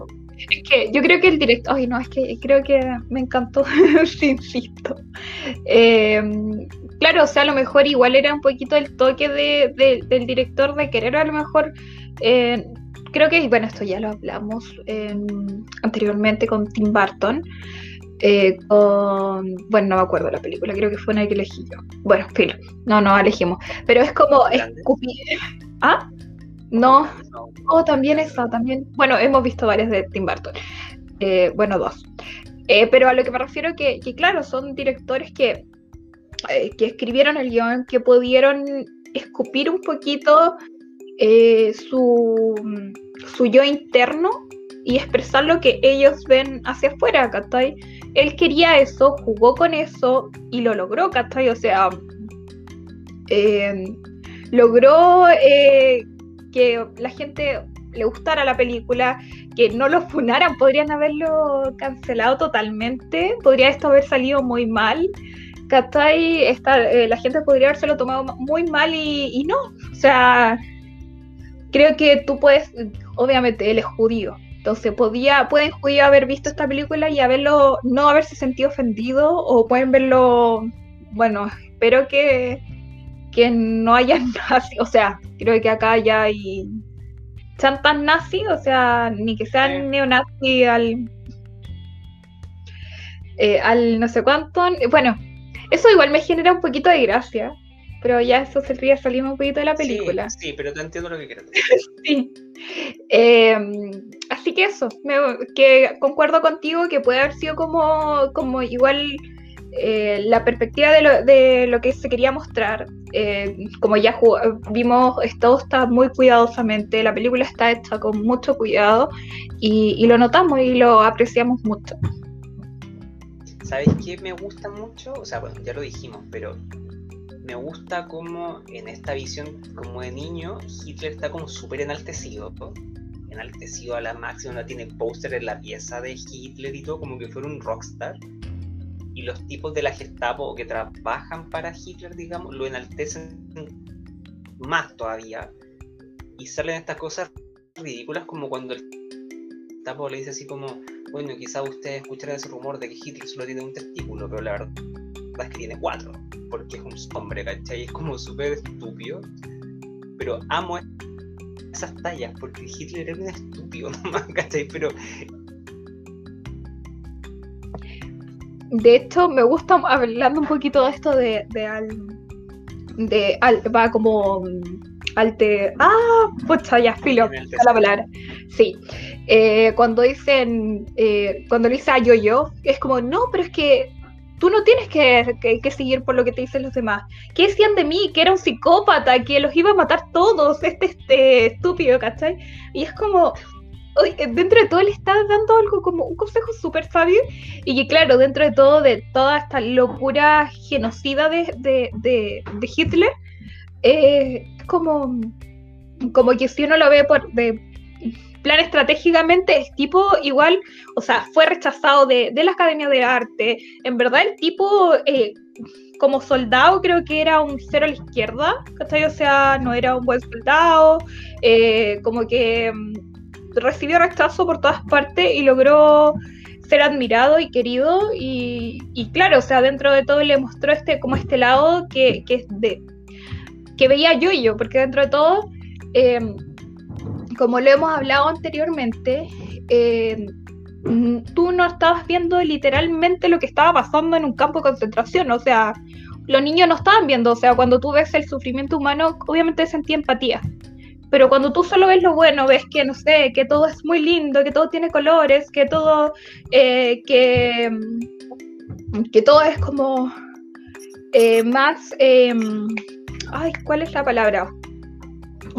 Es que yo creo que el director, ay no, es que creo que me encantó, insisto. Em, claro, o sea, a lo mejor igual era un poquito el toque de, del director de querer a lo mejor, eh, creo que, bueno, esto ya lo hablamos anteriormente con Tim Burton. Eh, con, bueno, no me acuerdo la película, creo que fue una que elegí yo. Bueno, filo, no, no elegimos. Pero es como escupir. ¿Ah? No, oh, también esa, también. Bueno, hemos visto varias de Tim Burton. Eh, bueno, dos. Eh, pero a lo que me refiero que, que claro, son directores que, eh, que escribieron el guion, que pudieron escupir un poquito su, su yo interno y expresar lo que ellos ven hacia afuera, ¿cachai? Él quería eso, jugó con eso y lo logró, ¿cachai? O sea, logró que la gente le gustara la película, que no lo funaran, podrían haberlo cancelado totalmente, podría esto haber salido muy mal. ¿Cachai? Eh, la gente podría habérselo tomado muy mal y, no. O sea, creo que tú puedes, obviamente él es judío, entonces podía, pueden judíos haber visto esta película y haberlo, no haberse sentido ofendido, o pueden verlo, bueno, espero que, que no haya nazi, o sea, creo que acá ya hay chantas nazis, o sea, ni que sean neonazis al, eh, al no sé cuánto. Bueno, eso igual me genera un poquito de gracia, pero ya eso sería salimos un poquito de la película. Sí, pero te entiendo lo que quieres sí. Em, así que eso, que concuerdo contigo que puede haber sido como, como igual eh, la perspectiva de lo, de lo, que se quería mostrar, eh, como ya vimos, todo está muy cuidadosamente, la película está hecha con mucho cuidado y, lo notamos y lo apreciamos mucho. ¿Sabes qué me gusta mucho? O sea, bueno, ya lo dijimos, pero me gusta como en esta visión como de niño, Hitler está como súper enaltecido, enaltecido a la máxima, tiene póster en la pieza de Hitler y todo, como que fuera un rockstar y los tipos de la Gestapo que trabajan para Hitler, digamos, lo enaltecen más todavía y salen estas cosas ridículas como cuando el Gestapo le dice así como, bueno, quizá usted escuchará ese rumor de que Hitler solo tiene un testículo, pero la verdad es que tiene cuatro, porque es un hombre, ¿cachai? Es como súper estúpido, pero amo esas tallas, porque Hitler era un estúpido nomás, ¿cachai? Pero de hecho, me gusta, hablando un poquito de esto de, de, al, de va como Alte. Ah, pucha, ya, filo. La palabra. Sí. Eh, cuando dicen. Eh, cuando le dice a yo-yo, es como, no, pero es que tú no tienes que, que, seguir por lo que te dicen los demás. ¿Qué decían de mí? Que era un psicópata, que los iba a matar todos, este, este estúpido, ¿cachai? Y es como, dentro de todo le está dando algo como un consejo súper sabio y que claro, dentro de todo, de toda esta locura genocida de, de, de, Hitler, eh, es como, como que si uno lo ve por de plan estratégicamente, es tipo igual, o sea, fue rechazado de, la Academia de Arte, en verdad el tipo... Eh, como soldado creo que era un cero a la izquierda, ¿cachai? O sea, no era un buen soldado, eh, como que mm, recibió rechazo por todas partes y logró ser admirado y querido y, claro, o sea, dentro de todo le mostró este como este lado que, que, de, que veía yo y yo, porque dentro de todo, em, como lo hemos hablado anteriormente, em, tú no estabas viendo literalmente lo que estaba pasando en un campo de concentración, o sea, los niños no estaban viendo, o sea, cuando tú ves el sufrimiento humano, obviamente sentí empatía. Pero cuando tú solo ves lo bueno, ves que, no sé, que todo es muy lindo, que todo tiene colores, que todo, eh, que, que todo es como eh, más, em, ay, ¿cuál es la palabra?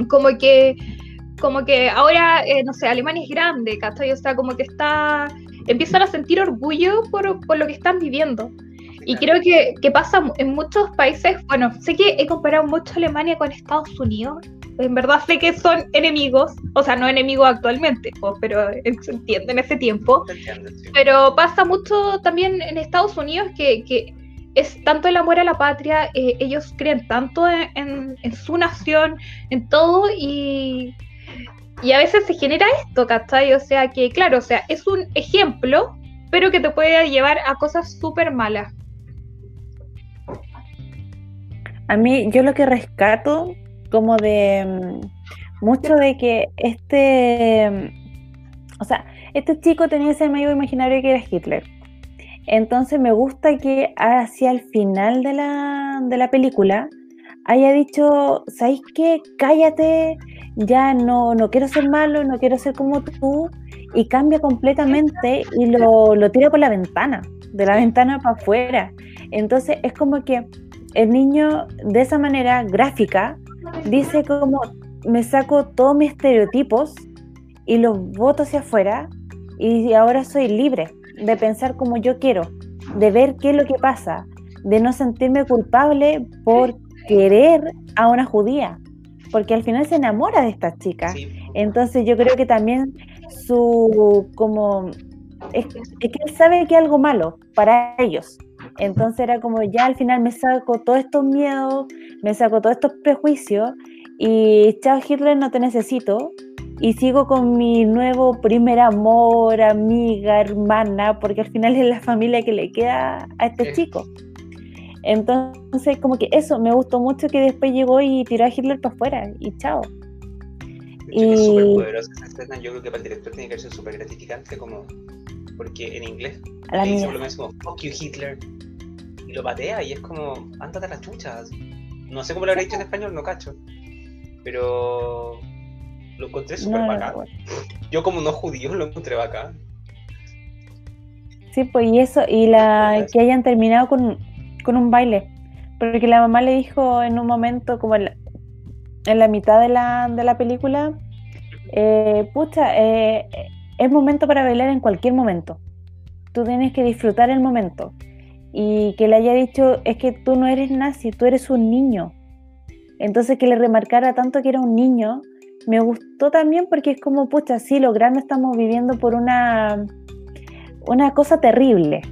Como que, como que ahora, eh, no sé, Alemania es grande, ¿cachai? O sea, como que está, empiezan a sentir orgullo por, por lo que están viviendo. Y creo que, que, pasa en muchos países, bueno, sé que he comparado mucho Alemania con Estados Unidos, en verdad sé que son enemigos, o sea, no enemigos actualmente, pero se entiende en ese tiempo. Pero pasa mucho también en Estados Unidos que, es tanto el amor a la patria, eh, ellos creen tanto en, su nación, en todo, y, y a veces se genera esto, ¿cachai? O sea que, claro, o sea, es un ejemplo, pero que te puede llevar a cosas súper malas. A mí, yo lo que rescato como de mm, mucho de que este, mm, o sea, este chico tenía ese amigo imaginario que era Hitler. Entonces me gusta que hacia el final de la, de la película haya dicho, ¿sabéis qué? Cállate, ya no, no quiero ser malo, no quiero ser como tú, y cambia completamente y lo, lo tira por la ventana, de la ventana para afuera. Entonces es como que el niño de esa manera gráfica dice como me saco todos mis estereotipos y los voto hacia afuera y ahora soy libre de pensar como yo quiero, de ver qué es lo que pasa, de no sentirme culpable por querer a una judía, porque al final se enamora de esta chica. Entonces yo creo que también su como es, es que él sabe que es algo malo para ellos, entonces era como ya al final me saco todos estos miedos, me saco todos estos prejuicios y chao Hitler, no te necesito. Y sigo con mi nuevo primer amor, amiga, hermana, porque al final es la familia que le queda a este chico. Entonces, como que eso, me gustó mucho que después llegó y tiró a Hitler para afuera y chao. Y... Es súper poderosa esa escena, yo creo que para el director tiene que ser súper gratificante, como porque en inglés a dice lo mismo, fuck you Hitler, y lo patea y es como, ándate a las chuchas. No sé cómo lo habría dicho en español, no cacho. Pero lo encontré súper bacán. Yo como no judío lo encontré bacán. Sí, pues y eso, y la que hayan terminado con, con un baile. Porque la mamá le dijo en un momento, como en la, mitad de la, de la película, eh, pucha, eh, es momento para bailar en cualquier momento. Tú tienes que disfrutar el momento. Y que le haya dicho, es que tú no eres nazi, tú eres un niño. Entonces que le remarcara tanto que era un niño, me gustó también porque es como, pucha, sí, los grandes estamos viviendo por una, una cosa terrible,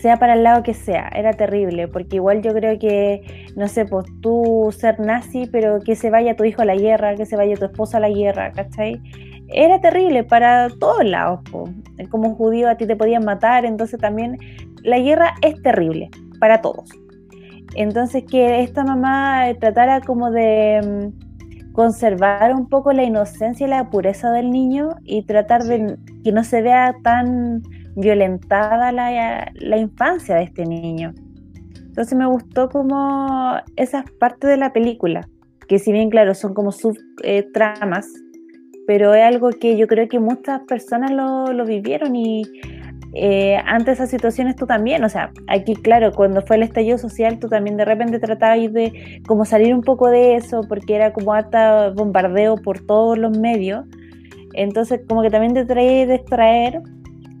sea para el lado que sea, era terrible, porque igual yo creo que, no sé, pues tú ser nazi, pero que se vaya tu hijo a la guerra, que se vaya tu esposa a la guerra, ¿cachai? Era terrible para todos lados. Como judío a ti te podían matar, entonces también la guerra es terrible para todos. Entonces que esta mamá tratara como de mm, conservar un poco la inocencia y la pureza del niño y tratar de que no se vea tan violentada la, la infancia de este niño. Entonces me gustó como esas partes de la película que si bien, claro, son como subtramas, pero es algo que yo creo que muchas personas lo, lo vivieron y eh, ante esas situaciones tú también, o sea, aquí claro, cuando fue el estallido social tú también de repente tratabas de como salir un poco de eso porque era como hasta bombardeo por todos los medios, entonces como que también te trae de extraer,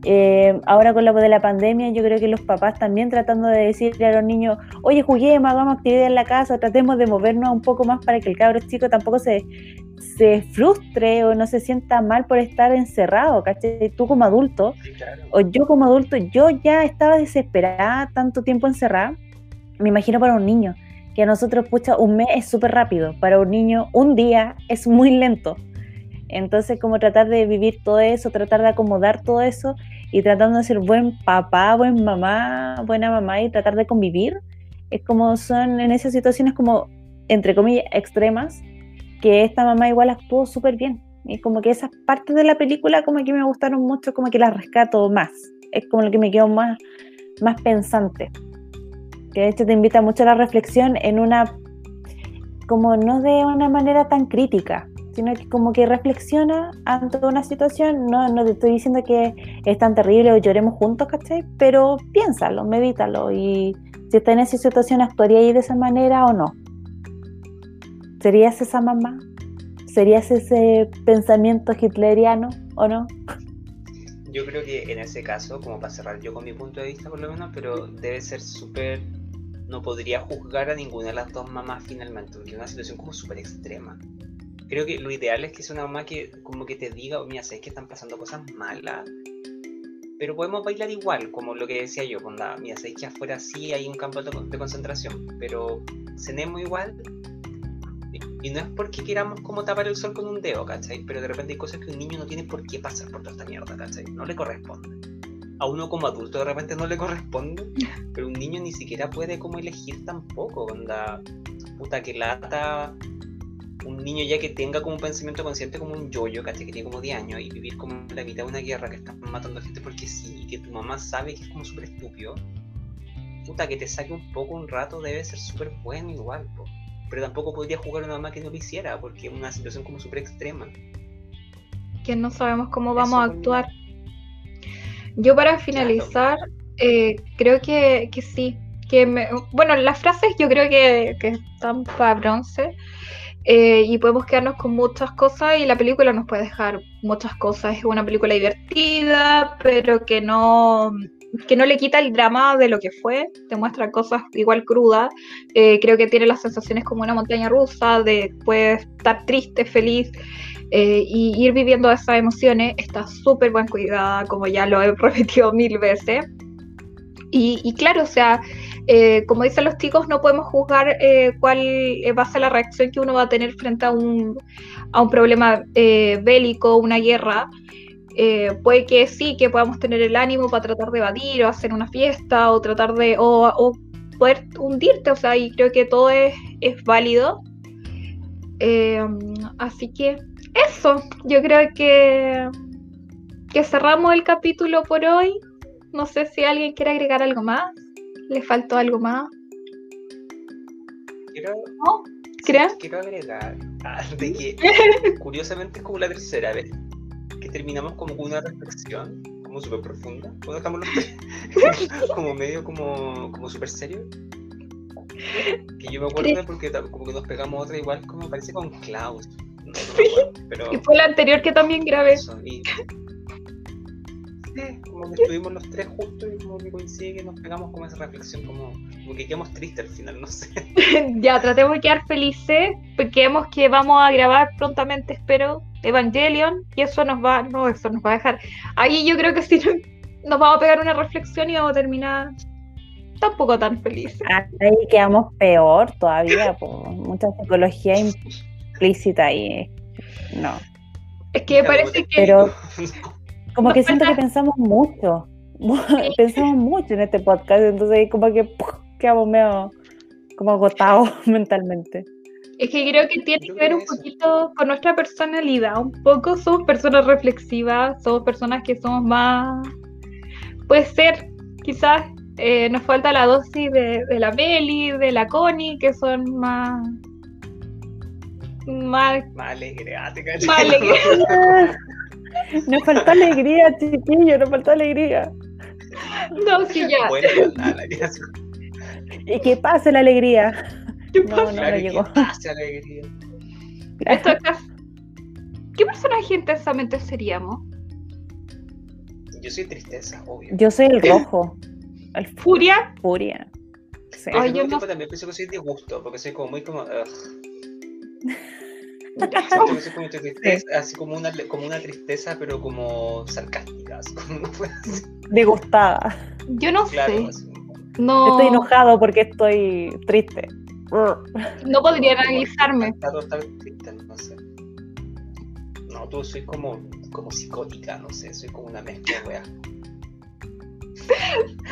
eh, ahora con lo de la pandemia yo creo que los papás también tratando de decirle a los niños, oye juguemos, hagamos actividad en la casa, tratemos de movernos un poco más para que el cabro chico tampoco se, se frustre o no se sienta mal por estar encerrado, ¿cachai? Tú como adulto, o yo como adulto, yo ya estaba desesperada tanto tiempo encerrada, me imagino para un niño, que a nosotros, pucha, un mes es súper rápido, para un niño un día es muy lento. Entonces, como tratar de vivir todo eso, tratar de acomodar todo eso y tratando de ser buen papá, buen mamá, buena mamá y tratar de convivir, es como son en esas situaciones como, entre comillas, extremas, que esta mamá igual actuó súper bien. Y como que esas partes de la película como que me gustaron mucho, como que las rescato más. Es como lo que me quedó más, más pensante. Que de hecho te invita mucho a la reflexión en una, como no de una manera tan crítica, sino que como que reflexiona ante una situación. No, no te estoy diciendo que es tan terrible o lloremos juntos, ¿cachai? Pero piénsalo, medítalo y si estás en esa situación, ¿actuaría ahí de esa manera o no? ¿Serías esa mamá? ¿Serías ese pensamiento hitleriano o no? Yo creo que en ese caso, como para cerrar yo con mi punto de vista por lo menos, pero debe ser súper... No podría juzgar a ninguna de las dos mamás finalmente, porque es una situación como súper extrema. Creo que lo ideal es que sea una mamá que como que te diga, mira, sabes que están pasando cosas malas, pero podemos bailar igual, como lo que decía yo, con la, mira, sabes que afuera sí hay un campo de, de concentración, pero cenemos igual y no es porque queramos como tapar el sol con un dedo, ¿cachai? Pero de repente hay cosas que un niño no tiene por qué pasar por toda esta mierda, ¿cachai? No le corresponde. A uno como adulto de repente no le corresponde, pero un niño ni siquiera puede como elegir tampoco, onda, puta que lata un niño ya que tenga como un pensamiento consciente como un yoyo, ¿cachai? Que tiene como 10 años y vivir como la mitad de una guerra que están matando gente porque sí, y que tu mamá sabe que es como súper estúpido. Puta, que te saque un poco un rato debe ser súper bueno igual, po pero tampoco podría jugar una mamá que no lo hiciera, porque es una situación como súper extrema. Que no sabemos cómo vamos a actuar. Yo para finalizar, eh, creo que, que, sí. Que bueno, las frases yo creo que, que están para bronce. Eh, y podemos quedarnos con muchas cosas y la película nos puede dejar muchas cosas. Es una película divertida, pero que no, que no le quita el drama de lo que fue, te muestra cosas igual crudas. Eh, creo que tiene las sensaciones como una montaña rusa, de puedes estar triste, feliz eh, y ir viviendo esas emociones. Está súper bien cuidada, como ya lo he repetido mil veces. Y, claro, o sea, eh, como dicen los chicos, no podemos juzgar cuál va a ser la reacción que uno va a tener frente a un, a un problema bélico, una guerra. Eh, puede que sí, que podamos tener el ánimo para tratar de evadir o hacer una fiesta o tratar de, o, poder hundirte, o sea, y creo que todo es, es válido. Eh, así que eso, yo creo que, que cerramos el capítulo por hoy. No sé si alguien quiere agregar algo más. ¿Le faltó algo más? Quiero, ¿No? quiero agregar ah, de que curiosamente es como la tercera vez que terminamos como con una reflexión, como súper profunda, o dejamos como medio como, como súper serio. Que yo me acuerdo porque como que nos pegamos otra igual, como parece con Klaus. pero, y fue la anterior que también grabé. Como que estuvimos los tres juntos y como que coincide que nos pegamos como esa reflexión, como, como que quedamos tristes al final, no sé. ya, tratemos de quedar felices, porque que vamos a grabar prontamente, espero, Evangelion y eso nos va, no, eso nos va a dejar. Ahí yo creo que sí nos vamos a pegar una reflexión y vamos a terminar tampoco tan felices. Ahí quedamos peor todavía, por mucha psicología implícita ahí. No. Es que parece que. Pero como que siento que pensamos mucho. pensamos mucho en este podcast, entonces como que quedamos medio como agotados mentalmente. Es que creo que tiene que ver un poquito con nuestra personalidad. Un poco somos personas reflexivas, somos personas que somos más. Puede ser, quizás eh, nos falta la dosis de, la Beli, de la Connie, que son más. más, Más alegre, ah, más alegre. Nos faltó alegría, chiquillo, nos faltó alegría. No, sí, ya. Bueno, nada, ¿Y qué pasa la alegría? ¿Qué No, pasa? no, claro, no que llegó. pase alegría. Esto acá- ¿Qué personaje intensamente seríamos? Yo soy tristeza, obvio. Yo soy el rojo, el ¿Furia? furia. Sí. Pero Ay, yo no- también pienso que soy disgusto, porque soy como muy como. Como tristeza, así como una, como una tristeza, pero como sarcástica. así como. Degustada. Yo no Claro, sé. así No, Estoy enojado porque estoy triste. no podría analizarme. Está total triste, no sé. No, tú soy como, como psicótica, no sé, soy como una mezcla de weas.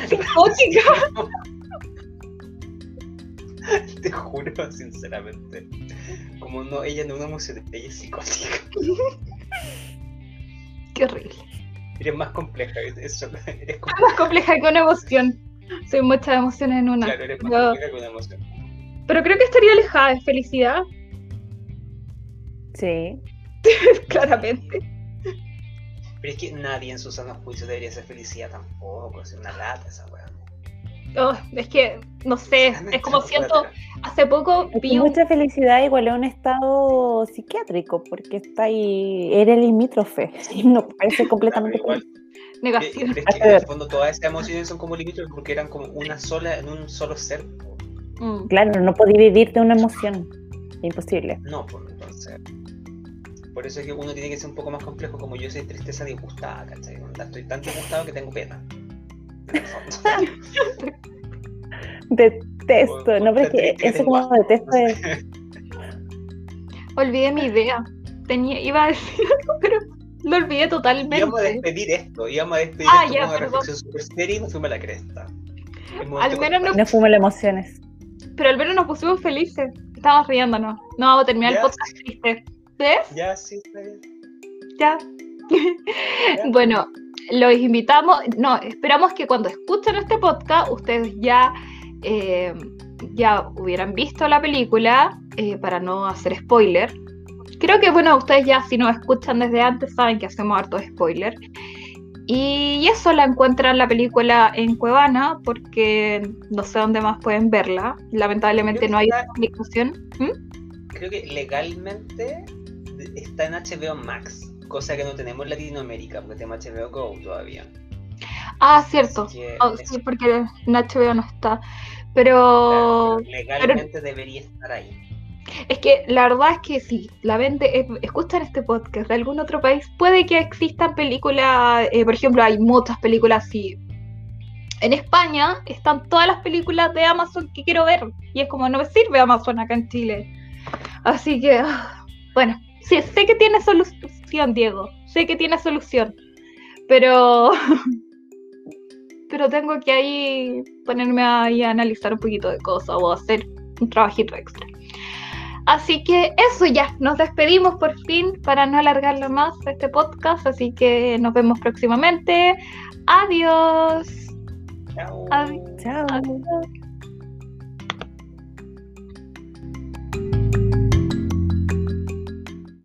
Psicótica. Te juro, sinceramente. Como no, ella no es una emoción, ella es psicótica. Qué horrible. Eres más compleja, eso, eres Más compleja que una emoción. Soy muchas emociones en una. claro, eres más Yo- compleja que una emoción. Pero creo que estaría alejada de felicidad, Sí. claramente. Pero es que nadie en su sano juicio debería ser felicidad tampoco, es una lata esa wea. Oh, es que, no sé, es como siento, hace poco Es vi un... mucha felicidad igual es un estado psiquiátrico, porque está ahí, eres limítrofe, y no parece completamente igual. negación. Es que en el fondo todas esas emociones son como límites porque eran como una sola, en un solo ser. Mm. Claro, no podía vivir de una emoción, imposible. No, pues entonces. Por eso es que uno tiene que ser un poco más complejo, como yo soy tristeza disgustada, ¿cachai? Estoy tan disgustado que tengo pena. Detesto, O- no, pero es que eso como detesto es. Olvidé mi idea. Tenía, iba a decir algo, pero lo olvidé Íbamos a totalmente. despedir esto, íbamos a despedir Ah, esto ya, como una reflexión super seria y nos fuimos a la cresta. Al menos no- corto. no fumo las emociones. Pero al menos nos pusimos felices. Estábamos riéndonos. No vamos a terminar el podcast triste. ¿Ves? Ya, sí, está bien. Ya. Ya. Bueno, los invitamos, no, esperamos que cuando escuchen este podcast ustedes ya, eh, ya hubieran visto la película eh, para no hacer spoiler. Creo que, bueno, ustedes ya si nos escuchan desde antes saben que hacemos harto spoiler. Y eso la encuentran la película en Cuevana porque no sé dónde más pueden verla. Lamentablemente no hay está- publicación. ¿Mm? Creo que legalmente está en HBO Max, cosa que no tenemos en Latinoamérica, porque tenemos HBO Go todavía. Ah, cierto. Que Oh, sí, porque en HBO no está. Pero claro, legalmente debería estar ahí. Es que la verdad es que si la vende, eh, escuchan este podcast de algún otro país, puede que existan películas, eh, por ejemplo, hay muchas películas así. En España están todas las películas de Amazon que quiero ver y es como no me sirve Amazon acá en Chile. Así que, ah, bueno, sí, sé que tiene solución, Diego. Sé que tiene solución. Pero. pero tengo que ahí ponerme ahí a analizar un poquito de cosas o hacer un trabajito extra. Así que eso ya, nos despedimos por fin para no alargarlo más este podcast, así que nos vemos próximamente. Adiós. Chao. Adiós.